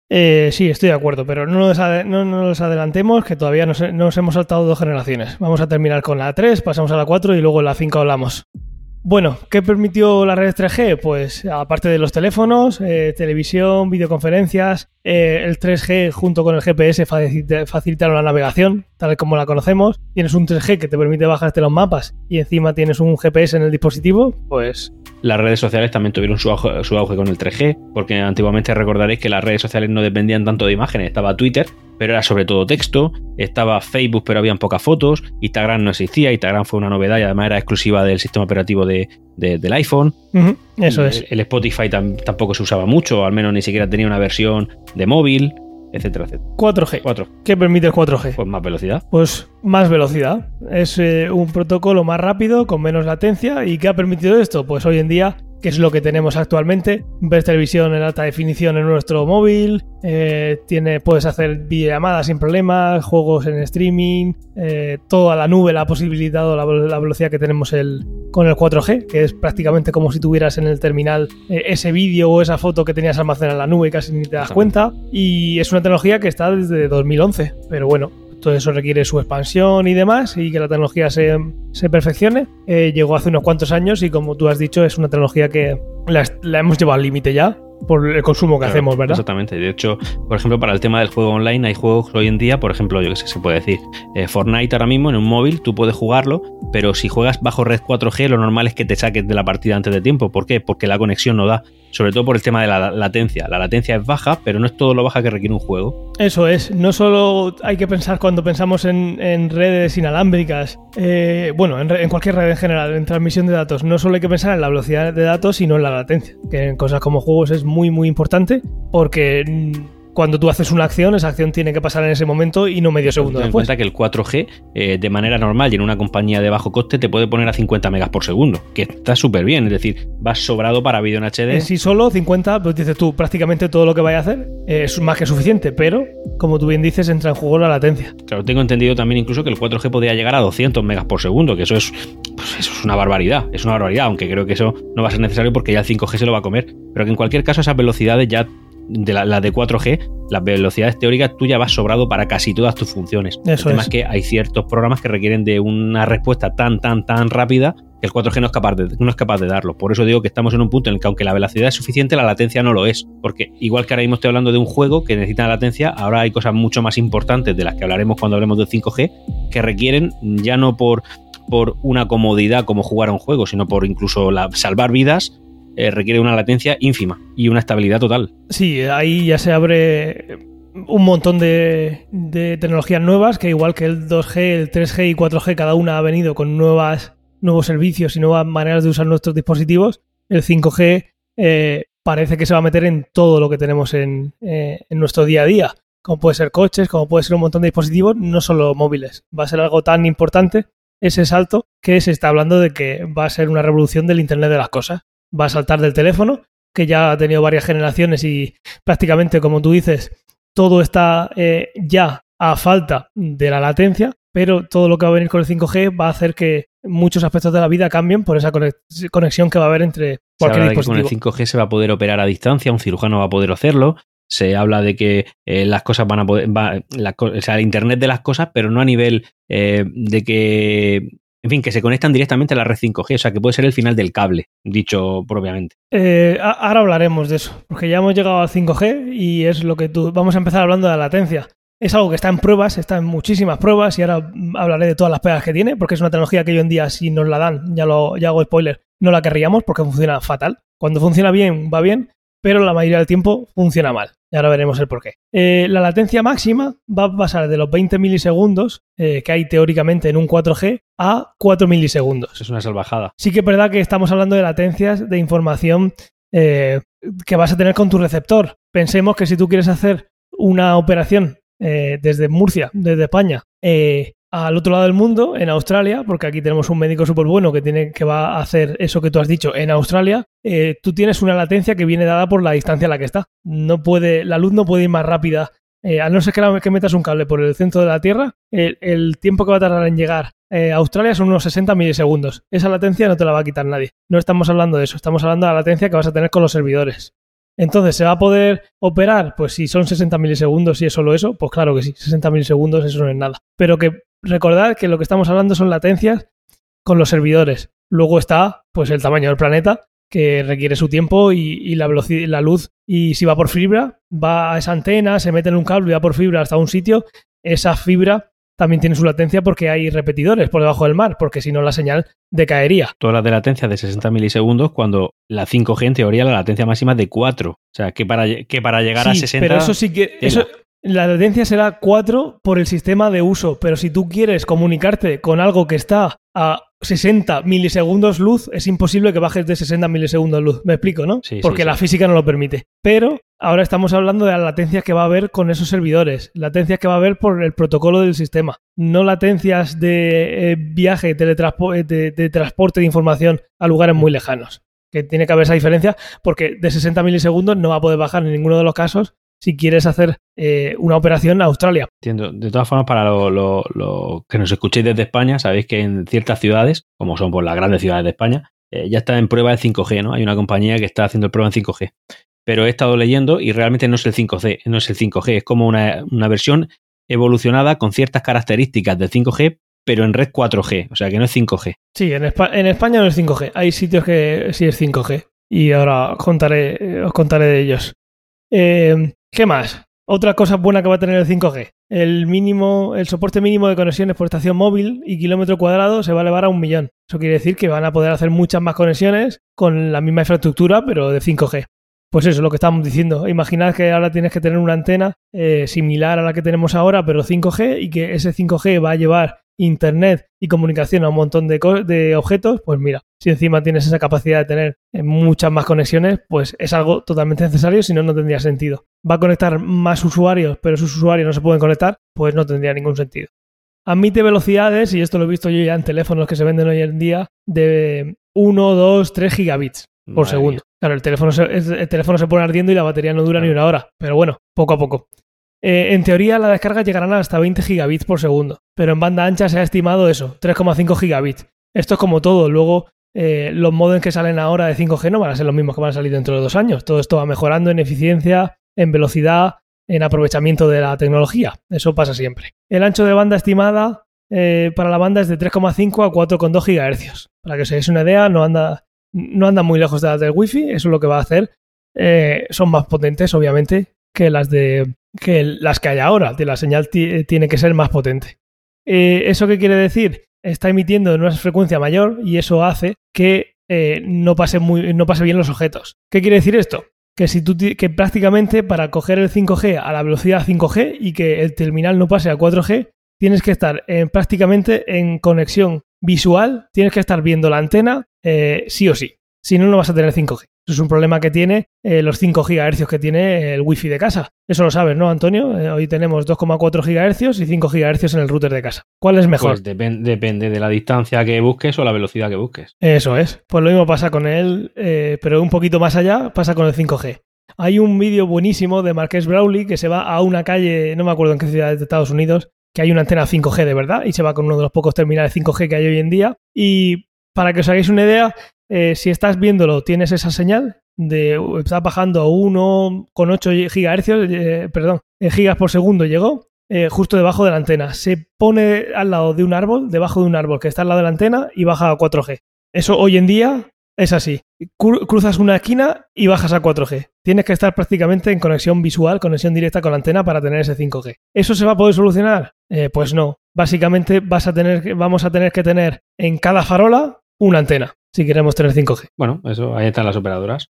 Speaker 1: Eh, sí, estoy de acuerdo, pero no nos, adelantemos, que todavía nos, nos, hemos saltado dos generaciones. Vamos a terminar con la 3, pasamos a la 4 y luego la 5 hablamos. Bueno, ¿qué permitió la red 3G? Pues aparte de los teléfonos, eh, televisión, videoconferencias, eh, el 3G junto con el GPS facilitaron la navegación, tal como la conocemos. Tienes un 3G que te permite bajarte los mapas y encima tienes un GPS en el dispositivo, pues
Speaker 2: las redes sociales también tuvieron su auge, su auge, con el 3G, porque antiguamente recordaréis que las redes sociales no dependían tanto de imágenes. Estaba Twitter, pero era sobre todo texto, estaba Facebook, pero habían pocas fotos, Instagram no existía, Instagram fue una novedad y además era exclusiva del sistema operativo de, del iPhone.
Speaker 1: Eso es.
Speaker 2: El, Spotify tampoco se usaba mucho, al menos ni siquiera tenía una versión de móvil etcétera, etcétera.
Speaker 1: 4G.
Speaker 2: 4.
Speaker 1: ¿Qué permite el 4G?
Speaker 2: Pues más velocidad.
Speaker 1: Pues más velocidad. Es eh, un protocolo más rápido, con menos latencia. ¿Y qué ha permitido esto? Pues hoy en día que es lo que tenemos actualmente. Ver televisión en alta definición en nuestro móvil, eh, tiene, puedes hacer videollamadas sin problemas, juegos en streaming, eh, toda la nube la ha posibilitado la, velocidad que tenemos el, con el 4G, que es prácticamente como si tuvieras en el terminal eh, ese vídeo o esa foto que tenías almacenada en la nube y casi ni te das cuenta. Y es una tecnología que está desde 2011, pero bueno, todo eso requiere su expansión y demás, y que la tecnología se, perfeccione. Eh, llegó hace unos cuantos años y como tú has dicho, es una tecnología que la, hemos llevado al límite ya por el consumo que hacemos, ¿verdad?
Speaker 2: Exactamente. De hecho, por ejemplo, para el tema del juego online, hay juegos hoy en día, por ejemplo, yo que sé, se puede decir, eh, Fortnite ahora mismo en un móvil, tú puedes jugarlo, pero si juegas bajo red 4G, lo normal es que te saques de la partida antes de tiempo. ¿Por qué? Porque la conexión no da. Sobre todo por el tema de la latencia. La latencia es baja, pero no es todo lo baja que requiere un juego.
Speaker 1: Eso es, no solo hay que pensar cuando pensamos en, redes inalámbricas, eh, bueno, en, cualquier red en general, en transmisión de datos, no solo hay que pensar en la velocidad de datos, sino en la latencia, que en cosas como juegos es muy, muy importante, porque cuando tú haces una acción, esa acción tiene que pasar en ese momento y no medio segundo
Speaker 2: Ten
Speaker 1: después.
Speaker 2: en cuenta que el 4G, eh, de manera normal y en una compañía de bajo coste, te puede poner a 50 megas por segundo, que está súper bien, es decir, vas sobrado para vídeo en HD.
Speaker 1: En sí solo 50, pues dices tú, prácticamente todo lo que vaya a hacer es más que suficiente, pero como tú bien dices, entra en juego la latencia.
Speaker 2: Claro, tengo entendido también incluso que el 4G podría llegar a 200 megas por segundo, que eso es, pues eso es una barbaridad, es una barbaridad, aunque creo que eso no va a ser necesario porque ya el 5G se lo va a comer, pero que en cualquier caso esas velocidades ya de la, de 4G, las velocidades teóricas tú ya vas sobrado para casi todas tus funciones.
Speaker 1: Eso
Speaker 2: es. que hay ciertos programas que requieren de una respuesta tan, tan, tan rápida que el 4G no es, capaz de, no es capaz de darlo. Por eso digo que estamos en un punto en el que aunque la velocidad es suficiente, la latencia no lo es. Porque igual que ahora mismo estoy hablando de un juego que necesita latencia, ahora hay cosas mucho más importantes de las que hablaremos cuando hablemos del 5G que requieren ya no por, por una comodidad como jugar a un juego, sino por incluso la, salvar vidas eh, requiere una latencia ínfima y una estabilidad total.
Speaker 1: Sí, ahí ya se abre un montón de, tecnologías nuevas que igual que el 2G, el 3G y 4G cada una ha venido con nuevas, nuevos servicios y nuevas maneras de usar nuestros dispositivos, el 5G eh, parece que se va a meter en todo lo que tenemos en, eh, en nuestro día a día, como puede ser coches, como puede ser un montón de dispositivos, no solo móviles. Va a ser algo tan importante ese salto que se está hablando de que va a ser una revolución del Internet de las cosas va a saltar del teléfono, que ya ha tenido varias generaciones y prácticamente, como tú dices, todo está eh, ya a falta de la latencia, pero todo lo que va a venir con el 5G va a hacer que muchos aspectos de la vida cambien por esa conexión que va a haber entre cualquier dispositivo.
Speaker 2: con el 5G se va a poder operar a distancia, un cirujano va a poder hacerlo. Se habla de que eh, las cosas van a poder, o sea, el Internet de las cosas, pero no a nivel eh, de que en fin, que se conectan directamente a la red 5G, o sea que puede ser el final del cable, dicho propiamente.
Speaker 1: Eh, ahora hablaremos de eso, porque ya hemos llegado al 5G y es lo que tú. Vamos a empezar hablando de la latencia. Es algo que está en pruebas, está en muchísimas pruebas y ahora hablaré de todas las pegas que tiene, porque es una tecnología que hoy en día, si nos la dan, ya, lo, ya hago spoiler, no la querríamos porque funciona fatal. Cuando funciona bien, va bien, pero la mayoría del tiempo funciona mal. Y ahora veremos el porqué. Eh, la latencia máxima va a pasar de los 20 milisegundos eh, que hay teóricamente en un 4G a 4 milisegundos.
Speaker 2: Es una salvajada.
Speaker 1: Sí que es verdad que estamos hablando de latencias de información eh, que vas a tener con tu receptor. Pensemos que si tú quieres hacer una operación desde Murcia, desde España, al otro lado del mundo, en Australia, porque aquí tenemos un médico súper bueno que, tiene, que va a hacer eso que tú has dicho en Australia, eh, tú tienes una latencia que viene dada por la distancia a la que está. No puede, la luz no puede ir más rápida. Eh, a no ser que, que, metas un cable por el centro de la Tierra, el, tiempo que va a tardar en llegar eh, a Australia son unos 60 milisegundos. Esa latencia no te la va a quitar nadie. No estamos hablando de eso, estamos hablando de la latencia que vas a tener con los servidores. Entonces, ¿se va a poder operar? Pues si son 60 milisegundos y es solo eso, pues claro que sí, 60 milisegundos eso no es nada. Pero que recordad que lo que estamos hablando son latencias con los servidores. Luego está pues el tamaño del planeta, que requiere su tiempo y, la velocidad, la luz. Y si va por fibra, va a esa antena, se mete en un cable y va por fibra hasta un sitio, esa fibra también tiene su latencia porque hay repetidores por debajo del mar, porque si no la señal decaería.
Speaker 2: Todas las de latencia de 60 milisegundos, cuando la 5G en teoría la latencia máxima es de 4. O sea, que para, que para llegar a 60...
Speaker 1: Pero eso sí que... Eso, la latencia será 4 por el sistema de uso, pero si tú quieres comunicarte con algo que está a 60 milisegundos luz, es imposible que bajes de 60 milisegundos luz. ¿Me explico, no?
Speaker 2: Sí,
Speaker 1: Porque la física no lo permite. Pero ahora estamos hablando de las latencias que va a haber con esos servidores, latencias que va a haber por el protocolo del sistema, no latencias de eh, viaje, de, de transporte de información a lugares muy lejanos que tiene que haber esa diferencia porque de 60 milisegundos no va a poder bajar en ninguno de los casos si quieres hacer eh, una operación a Australia.
Speaker 2: Entiendo. De todas formas, para lo, que nos escuchéis desde España, sabéis que en ciertas ciudades, como son por las grandes ciudades de España, eh, ya está en prueba el 5G, ¿no? Hay una compañía que está haciendo prueba en 5G. Pero he estado leyendo y realmente no es el 5G, no es el 5G, es como una, versión evolucionada con ciertas características del 5G, pero en red 4G, o sea que no es 5G.
Speaker 1: Sí, en, en España no es 5G, hay sitios que sí es 5G y ahora contaré, os contaré de ellos. Eh, ¿Qué más? Otra cosa buena que va a tener el 5G. El mínimo, el soporte mínimo de conexiones por estación móvil y kilómetro cuadrado se va a elevar a un millón. Eso quiere decir que van a poder hacer muchas más conexiones con la misma infraestructura, pero de 5G. Pues eso es lo que estamos diciendo. Imaginad que ahora tienes que tener una antena eh, similar a la que tenemos ahora, pero 5G, y que ese 5G va a llevar internet y comunicación a un montón de, de, objetos, pues mira, si encima tienes esa capacidad de tener eh, muchas más conexiones, pues es algo totalmente necesario, si no, no tendría sentido. Va a conectar más usuarios, pero sus usuarios no se pueden conectar, pues no tendría ningún sentido. Admite velocidades, y esto lo he visto yo ya en teléfonos que se venden hoy en día, de 1, 2, 3 gigabits por segundo. Claro, el teléfono, se, el teléfono se pone ardiendo y la batería no dura ni una hora, pero bueno, poco a poco. Eh, en teoría, la descarga llegarán hasta 20 gigabits por segundo, pero en banda ancha se ha estimado eso, 3,5 gigabits. Esto es como todo. Luego, eh, los modems que salen ahora de 5G no van a ser los mismos que van a salir dentro de dos años. Todo esto va mejorando en eficiencia, en velocidad, en aprovechamiento de la tecnología. Eso pasa siempre. El ancho de banda estimada eh, para la banda es de 3,5 a 4,2 GHz. Para que os hagáis una idea, no anda, no anda muy lejos de las del Wi-Fi. Eso es lo que va a hacer. son más potentes, obviamente, que las de que las que hay ahora. De la señal tiene que ser más potente. Eh, ¿Eso qué quiere decir? Está emitiendo en una frecuencia mayor y eso hace que eh, no, pase muy, no pase bien los objetos. ¿Qué quiere decir esto? Que, si tú, que prácticamente para coger el 5G a la velocidad 5G y que el terminal no pase a 4G, tienes que estar prácticamente en conexión visual, tienes que estar viendo la antena eh, sí o sí. Si no, no vas a tener 5G. Eso es un problema que tiene eh, los 5 GHz que tiene el Wi-Fi de casa. Eso lo sabes, ¿no, Antonio? Eh, hoy tenemos 2,4 GHz y 5 GHz en el router de casa. ¿Cuál es mejor?
Speaker 2: Pues depende de la distancia que busques o la velocidad que busques.
Speaker 1: Eso es. Pues lo mismo pasa con él, eh, pero un poquito más allá pasa con el 5G. Hay un vídeo buenísimo de Marques Brawley que se va a una calle, no me acuerdo en qué ciudad de Estados Unidos, que hay una antena 5G de verdad y se va con uno de los pocos terminales 5G que hay hoy en día. Y para que os hagáis una idea, eh, si estás viéndolo, tienes esa señal de está bajando a 1,8 GHz, eh, perdón, eh, gigas por segundo llegó, justo debajo de la antena. Se pone al lado de un árbol, debajo de un árbol que está al lado de la antena y baja a 4G. Eso hoy en día es así. Cruzas una esquina y bajas a 4G. Tienes que estar prácticamente en conexión visual, conexión directa con la antena para tener ese 5G. ¿Eso se va a poder solucionar? pues no. Básicamente vas a tener, vamos a tener que tener en cada farola una antena si queremos tener 5G.
Speaker 2: Bueno, eso, ahí están las operadoras.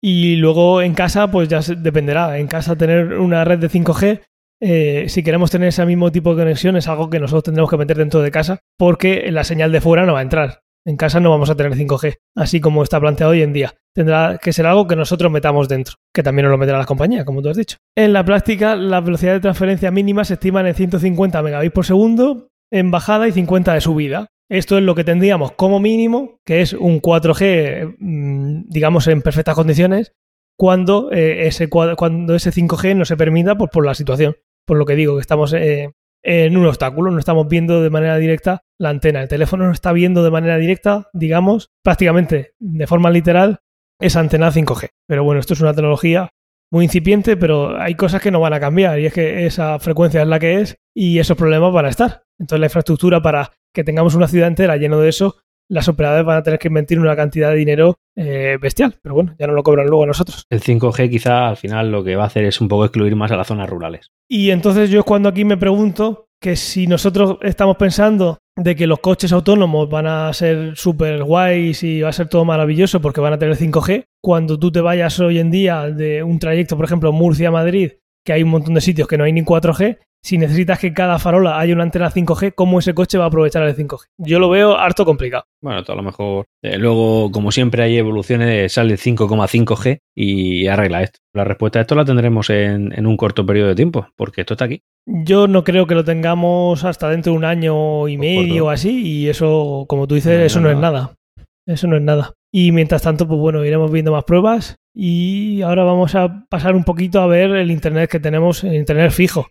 Speaker 1: Y luego en casa, pues ya dependerá. En casa tener una red de 5G, eh, si queremos tener ese mismo tipo de conexión, es algo que nosotros tendremos que meter dentro de casa, porque la señal de fuera no va a entrar. En casa no vamos a tener 5G, así como está planteado hoy en día. Tendrá que ser algo que nosotros metamos dentro, que también nos lo meterá la compañía, como tú has dicho. En la práctica, la velocidad de transferencia mínima se estima en 150 megabits por segundo en bajada y 50 de subida. Esto es lo que tendríamos como mínimo, que es un 4G, mm, digamos, en perfectas condiciones, cuando, eh, ese, cuando ese 5G no se permita pues, por la situación. Por lo que digo, que estamos eh, en un obstáculo, no estamos viendo de manera directa la antena. El teléfono no está viendo de manera directa, digamos, prácticamente de forma literal, esa antena 5G. Pero bueno, esto es una tecnología muy incipiente, pero hay cosas que no van a cambiar y es que esa frecuencia es la que es y esos problemas van a estar. Entonces la infraestructura para que tengamos una ciudad entera lleno de eso, las operadoras van a tener que invertir una cantidad de dinero eh, bestial, pero bueno, ya no lo cobran luego a nosotros.
Speaker 2: El 5G quizá al final lo que va a hacer es un poco excluir más a las zonas rurales.
Speaker 1: Y entonces yo es cuando aquí me pregunto que si nosotros estamos pensando de que los coches autónomos van a ser súper guays y va a ser todo maravilloso porque van a tener 5G, cuando tú te vayas hoy en día de un trayecto, por ejemplo, Murcia-Madrid, que hay un montón de sitios que no hay ni 4G, si necesitas que cada farola haya una antena 5G, ¿cómo ese coche va a aprovechar el 5G? Yo lo veo harto complicado.
Speaker 2: Bueno, a lo mejor eh, luego, como siempre, hay evoluciones, sale 5,5G y arregla esto. La respuesta a esto la tendremos en, un corto periodo de tiempo, porque esto está aquí.
Speaker 1: Yo no creo que lo tengamos hasta dentro de un año y medio o así, y eso, como tú dices, eso no es nada. Eso no es nada. Y mientras tanto, pues bueno, iremos viendo más pruebas y ahora vamos a pasar un poquito a ver el Internet que tenemos, el Internet fijo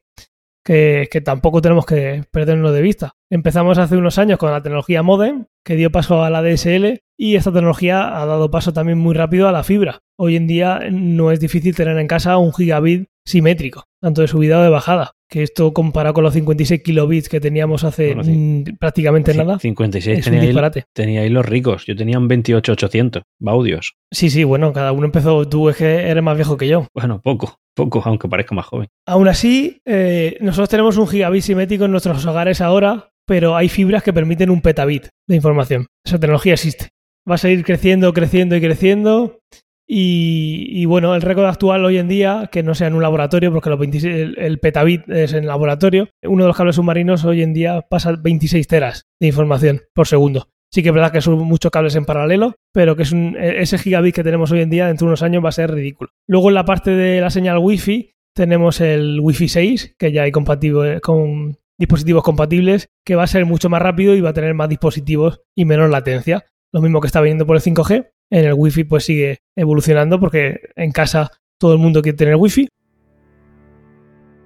Speaker 1: que, tampoco tenemos que perderlo de vista. Empezamos hace unos años con la tecnología modem, que dio paso a la DSL, y esta tecnología ha dado paso también muy rápido a la fibra. Hoy en día no es difícil tener en casa un gigabit simétrico, tanto de subida o de bajada. Que esto comparado con los 56 kilobits que teníamos hace mm, prácticamente nada.
Speaker 2: 56 es tenía un Tenía ahí los ricos. Yo tenía un 28800 baudios.
Speaker 1: Sí, sí, bueno, cada uno empezó. Tú es que eres más viejo que yo.
Speaker 2: Bueno, poco, poco, aunque parezca más joven.
Speaker 1: Aún así, eh, nosotros tenemos un gigabit simétrico en nuestros hogares ahora, pero hay fibras que permiten un petabit de información. Esa tecnología existe. Va a seguir creciendo, creciendo y creciendo Y, bueno, el récord actual hoy en día, que no sea en un laboratorio, porque el, petabit es en laboratorio, uno de los cables submarinos hoy en día pasa 26 teras de información por segundo. Sí que es verdad que son muchos cables en paralelo, pero que es un, e, ese gigabit que tenemos hoy en día dentro de unos años va a ser ridículo. Luego en la parte de la señal Wi-Fi tenemos el Wi-Fi 6, que ya hay compatible con dispositivos compatibles, que va a ser mucho más rápido y va a tener más dispositivos y menos latencia. Lo mismo que está viniendo por el 5G, en el Wi-Fi pues sigue evolucionando porque en casa todo el mundo quiere tener Wi-Fi.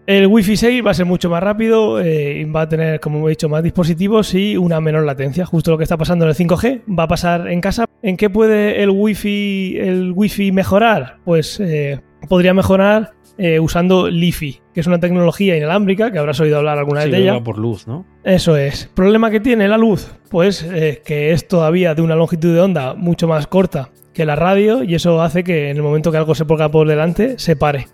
Speaker 1: El Wi-Fi 6 va a ser mucho más rápido, eh, va a tener, como he dicho, más dispositivos y una menor latencia. Justo lo que está pasando en el 5G va a pasar en casa. ¿En qué puede el Wi-Fi, el wi mejorar? Pues eh, podría mejorar eh, usando LiFi, que es una tecnología inalámbrica, que habrás oído hablar alguna vez de ella.
Speaker 2: por luz, ¿no?
Speaker 1: Eso es. ¿Problema que tiene la luz? Pues que es todavía de una longitud de onda mucho más corta que la radio y eso hace que en el momento que algo se ponga por delante se pare.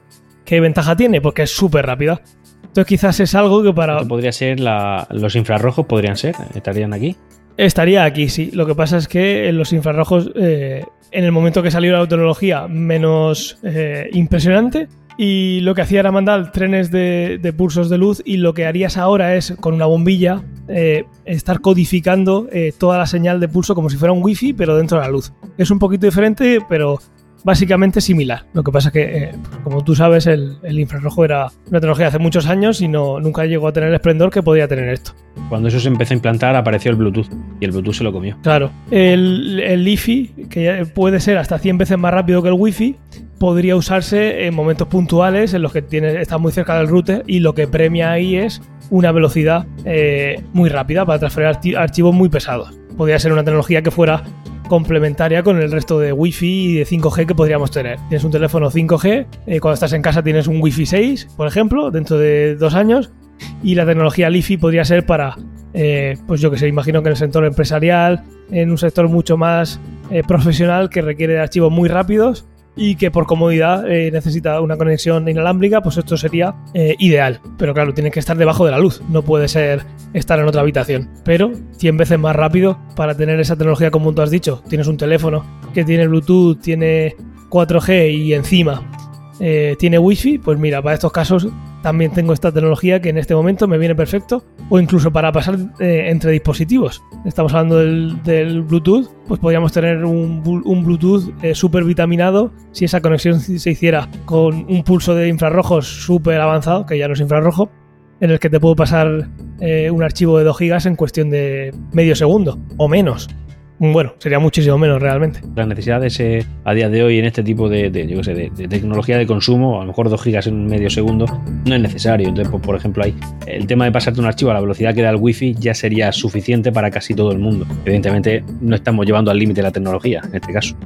Speaker 1: ¿Qué ventaja tiene? Porque es súper rápida. Entonces quizás es algo que para...
Speaker 2: podría ser los infrarrojos, podrían ser, estarían aquí.
Speaker 1: Estaría aquí, sí. Lo que pasa es que en los infrarrojos, eh, en el momento que salió la tecnología menos eh, impresionante, y lo que hacía era mandar trenes de, pulsos de luz y lo que harías ahora es con una bombilla eh, estar codificando toda la señal de pulso como si fuera un wifi pero dentro de la luz. Es un poquito diferente pero básicamente similar. Lo que pasa es que, eh, como tú sabes, el, infrarrojo era una tecnología hace muchos años y no, nunca llegó a tener el esplendor que podía tener esto.
Speaker 2: Cuando eso se empezó a implantar apareció el Bluetooth y el Bluetooth se lo comió.
Speaker 1: Claro, el, el Li-Fi, que puede ser hasta 100 veces más rápido que el Wi-Fi, podría usarse en momentos puntuales en los que tiene, está muy cerca del router y lo que premia ahí es una velocidad eh, muy rápida para transferir archivos muy pesados. Podría ser una tecnología que fuera complementaria con el resto de Wi-Fi y de 5G que podríamos tener. Tienes un teléfono 5G, eh, cuando estás en casa tienes un Wi-Fi 6, por ejemplo, dentro de dos años, y la tecnología Li-Fi podría ser para, eh, pues yo que sé, imagino que en el sector empresarial, en un sector mucho más profesional que requiere archivos muy rápidos y que por comodidad eh, necesita una conexión inalámbrica, pues esto sería eh, ideal. Pero claro, tiene que estar debajo de la luz, no puede ser estar en otra habitación. Pero 100 veces más rápido para tener esa tecnología como tú has dicho. Tienes un teléfono que tiene Bluetooth, tiene 4G y encima eh, tiene Wi-Fi, pues mira, para estos casos también tengo esta tecnología que en este momento me viene perfecto, o incluso para pasar eh, entre dispositivos. Estamos hablando del, Bluetooth, pues podríamos tener un, Bluetooth eh, súper vitaminado si esa conexión se hiciera con un pulso de infrarrojos súper avanzado, que ya no es infrarrojo, en el que te puedo pasar un archivo de 2 GB en cuestión de medio segundo o menos. Bueno, sería muchísimo menos realmente.
Speaker 2: Las necesidades a día de hoy en este tipo de, de, tecnología de consumo, a lo mejor 2 gigas en medio segundo, no es necesario. Entonces, pues, por ejemplo, hay el tema de pasarte un archivo a la velocidad que da el wifi ya sería suficiente para casi todo el mundo. Evidentemente, no estamos llevando al límite la tecnología en este caso.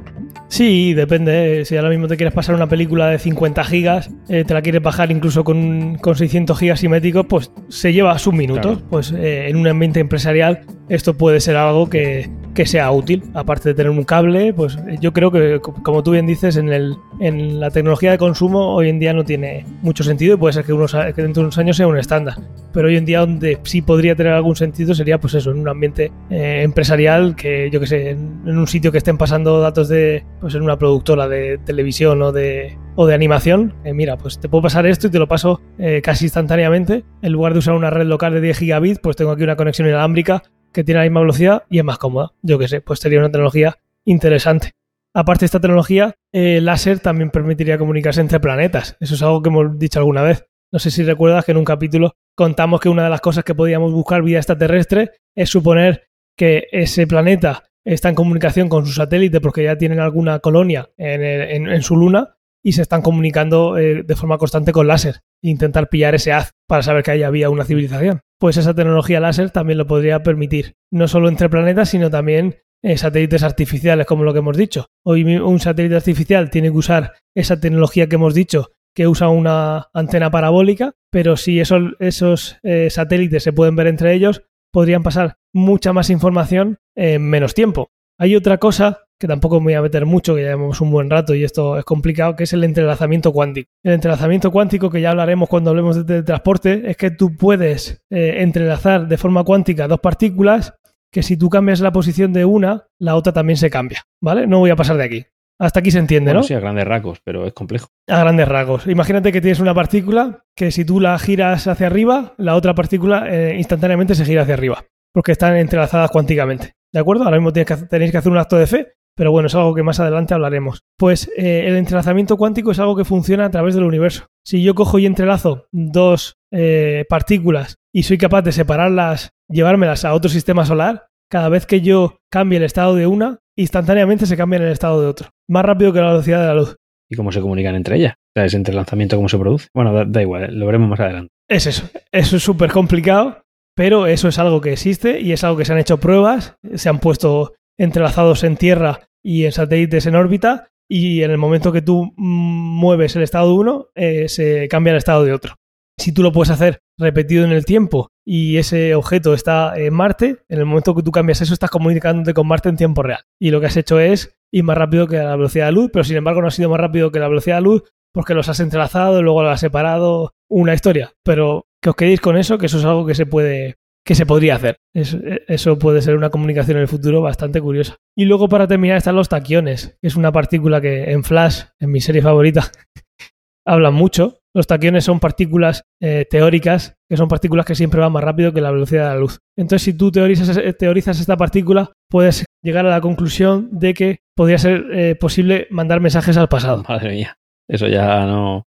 Speaker 1: Sí, depende. Si ahora mismo te quieres pasar una película de 50 gigas, eh, te la quieres bajar incluso con, 600 gigas simétricos, pues se lleva sus minutos. Pues eh, en un ambiente empresarial esto puede ser algo que, que sea útil. Aparte de tener un cable, pues yo creo que, como tú bien dices, en, el, en la tecnología de consumo hoy en día no tiene mucho sentido y puede ser que, unos, que dentro de unos años sea un estándar. Pero hoy en día donde sí podría tener algún sentido sería pues eso, en un ambiente eh, empresarial que yo que sé, en, un sitio que estén pasando datos de, pues en una productora de televisión o de, o de animación, mira, pues te puedo pasar esto y te lo paso eh, casi instantáneamente. En lugar de usar una red local de 10 gigabits, pues tengo aquí una conexión inalámbrica que tiene la misma velocidad y es más cómoda. Yo que sé, pues sería una tecnología interesante. Aparte de esta tecnología, el láser también permitiría comunicarse entre planetas. Eso es algo que hemos dicho alguna vez. No sé si recuerdas que en un capítulo contamos que una de las cosas que podíamos buscar vida extraterrestre es suponer que ese planeta está en comunicación con su satélite porque ya tienen alguna colonia en, su luna y se están comunicando eh, de forma constante con láser intentar pillar ese haz para saber que ahí había una civilización pues esa tecnología láser también lo podría permitir. No solo entre planetas, sino también eh, satélites artificiales, como lo que hemos dicho. Hoy un satélite artificial tiene que usar esa tecnología que hemos dicho, que usa una antena parabólica, pero si esos, eh, satélites se pueden ver entre ellos, podrían pasar mucha más información en menos tiempo. Hay otra cosa que tampoco me voy a meter mucho, que ya llevamos un buen rato y esto es complicado, que es el entrelazamiento cuántico. El entrelazamiento cuántico, que ya hablaremos cuando hablemos de transporte, es que tú puedes eh, entrelazar de forma cuántica dos partículas que si tú cambias la posición de una, la otra también se cambia, ¿vale? No voy a pasar de aquí. Hasta aquí se entiende,
Speaker 2: Bueno,
Speaker 1: ¿no?
Speaker 2: sí, a grandes rasgos, pero es complejo.
Speaker 1: A grandes rasgos. Imagínate que tienes una partícula que si tú la giras hacia arriba, la otra partícula eh, instantáneamente se gira hacia arriba, porque están entrelazadas cuánticamente. ¿De acuerdo? Ahora mismo tienes que tenéis que hacer un acto de fe, pero bueno, es algo que más adelante hablaremos. Pues eh, el entrelazamiento cuántico es algo que funciona a través del universo. Si yo cojo y entrelazo dos eh, partículas y soy capaz de separarlas, llevármelas a otro sistema solar, cada vez que yo cambie el estado de una, instantáneamente se cambia en el estado de otro. Más rápido que la velocidad de la luz.
Speaker 2: ¿Y cómo se comunican entre ellas? O sea, ese entrelazamiento, ¿cómo se produce? Bueno, da, da igual, lo veremos más adelante.
Speaker 1: Es eso. Eso es súper complicado, pero eso es algo que existe y es algo que se han hecho pruebas. Se han puesto entrelazados en Tierra y en satélites en órbita y en el momento que tú mueves el estado de uno, eh, se cambia el estado de otro. Si tú lo puedes hacer repetido en el tiempo y ese objeto está en Marte, en el momento que tú cambias eso, estás comunicándote con Marte en tiempo real. Y lo que has hecho es ir más rápido que la velocidad de luz, pero sin embargo no ha sido más rápido que la velocidad de luz porque los has entrelazado, luego los has separado, una historia. Pero que os quedéis con eso, que eso es algo que se puede, que se podría hacer. Es- eso puede ser una comunicación en el futuro bastante curiosa. Y luego para terminar están los taquiones, que es una partícula que en Flash, en mi serie favorita, hablan mucho. Los taquiones son partículas eh, teóricas, que son partículas que siempre van más rápido que la velocidad de la luz. Entonces, si tú teorizas, teorizas esta partícula, puedes llegar a la conclusión de que podría ser eh, posible mandar mensajes al pasado.
Speaker 2: Madre mía, eso ya no.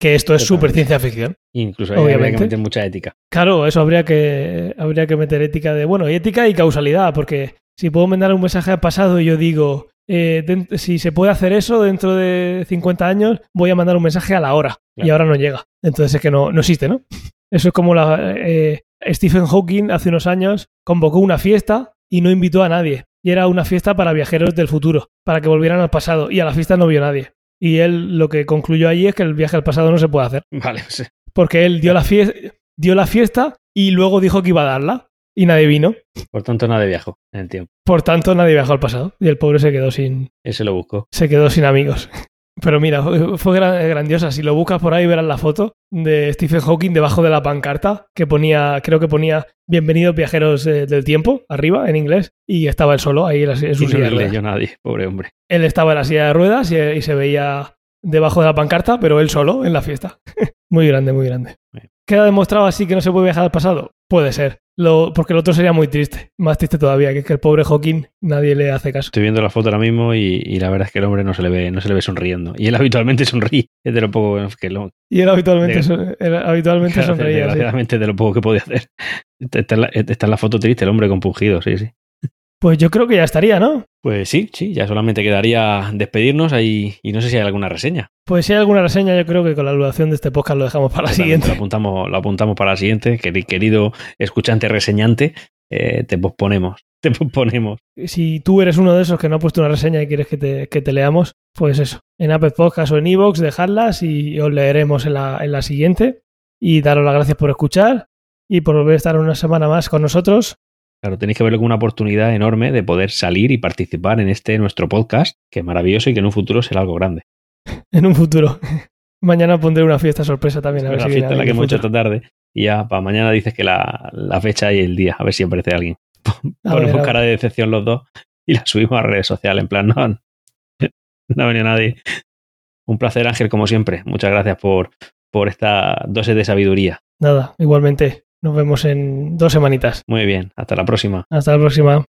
Speaker 1: Que esto es súper ciencia ficción.
Speaker 2: Incluso ahí habría que
Speaker 1: Obviamente.
Speaker 2: meter mucha ética.
Speaker 1: Claro, eso habría que, habría que meter ética de, bueno, ética y causalidad, porque si puedo mandar un mensaje al pasado y yo digo, eh, si se puede hacer eso dentro de 50 años, voy a mandar un mensaje a la hora y ahora no llega. Entonces es que no, no existe, ¿no? Eso es como la, eh, Stephen Hawking hace unos años convocó una fiesta y no invitó a nadie. Y era una fiesta para viajeros del futuro, para que volvieran al pasado. Y a la fiesta no vio nadie. Y él lo que concluyó allí es que el viaje al pasado no se puede hacer
Speaker 2: Vale, pues,
Speaker 1: porque él dio la, fiesta, dio la fiesta y luego dijo que iba a darla y nadie vino.
Speaker 2: por tanto, nada de viajo en el tiempo.
Speaker 1: Por tanto, nadie viajó al pasado y el pobre se quedó sin,
Speaker 2: Ese lo busco.
Speaker 1: se quedó sin amigos. Pero mira, fue fue gran- grandiosa. Si lo buscas por ahí verás la foto de Stephen Hawking debajo de la pancarta que ponía, creo que ponía Bienvenidos viajeros eh, del tiempo, arriba en inglés, y estaba él solo ahí en su
Speaker 2: Y no
Speaker 1: silla de
Speaker 2: le
Speaker 1: ruedas.
Speaker 2: leyó nadie, pobre hombre.
Speaker 1: Él estaba en la silla de ruedas y, y se veía debajo de la pancarta, pero él solo en la fiesta. muy grande, muy grande. ¿Queda demostrado así que no se puede viajar al pasado? Puede ser. Lo, porque el otro sería muy triste. Más triste todavía, que es que el pobre Hawking nadie le hace caso.
Speaker 2: Estoy viendo la foto ahora mismo y, y la verdad es que el hombre no se le ve, no se le ve sonriendo. Y él habitualmente sonríe. Es de lo poco que lo,
Speaker 1: Y él habitualmente,
Speaker 2: De-
Speaker 1: son- él habitualmente
Speaker 2: Claro,
Speaker 1: sonreía. sí.
Speaker 2: De lo poco que podía hacer. Está en, la, está en la foto triste, el hombre compungido, sí, sí.
Speaker 1: Pues yo creo que ya estaría, ¿no?
Speaker 2: Pues sí, sí, ya solamente quedaría despedirnos ahí y no sé si hay alguna reseña.
Speaker 1: Pues si hay alguna reseña, yo creo que con la duración de este podcast lo dejamos para la siguiente.
Speaker 2: Lo apuntamos, lo apuntamos para la siguiente, queri- querido escuchante reseñante. eh, te posponemos, te posponemos.
Speaker 1: Si tú eres uno de esos que no ha puesto una reseña y quieres que te, que te leamos, pues eso. En Apple Podcast o en Evox, dejadlas y os leeremos en la, en la siguiente. Y daros las gracias por escuchar y por volver a estar una semana más con nosotros.
Speaker 2: Claro, tenéis que verlo como una oportunidad enorme de poder salir y participar en este nuestro podcast, que es maravilloso y que en un futuro será algo grande.
Speaker 1: en un futuro. Mañana pondré una fiesta sorpresa también. A ver si
Speaker 2: fiesta en la que hemos hecho esta tarde. Y ya para mañana dices que la, la fecha y el día, a ver si aparece alguien. Ponemos
Speaker 1: ver,
Speaker 2: cara de decepción los dos y la subimos a redes sociales. En plan, no, no ha venido nadie. Un placer, Ángel, como siempre. Muchas gracias por, por esta dosis de sabiduría.
Speaker 1: Nada, igualmente. Nos vemos en dos semanitas.
Speaker 2: Muy bien, hasta la próxima.
Speaker 1: Hasta la próxima.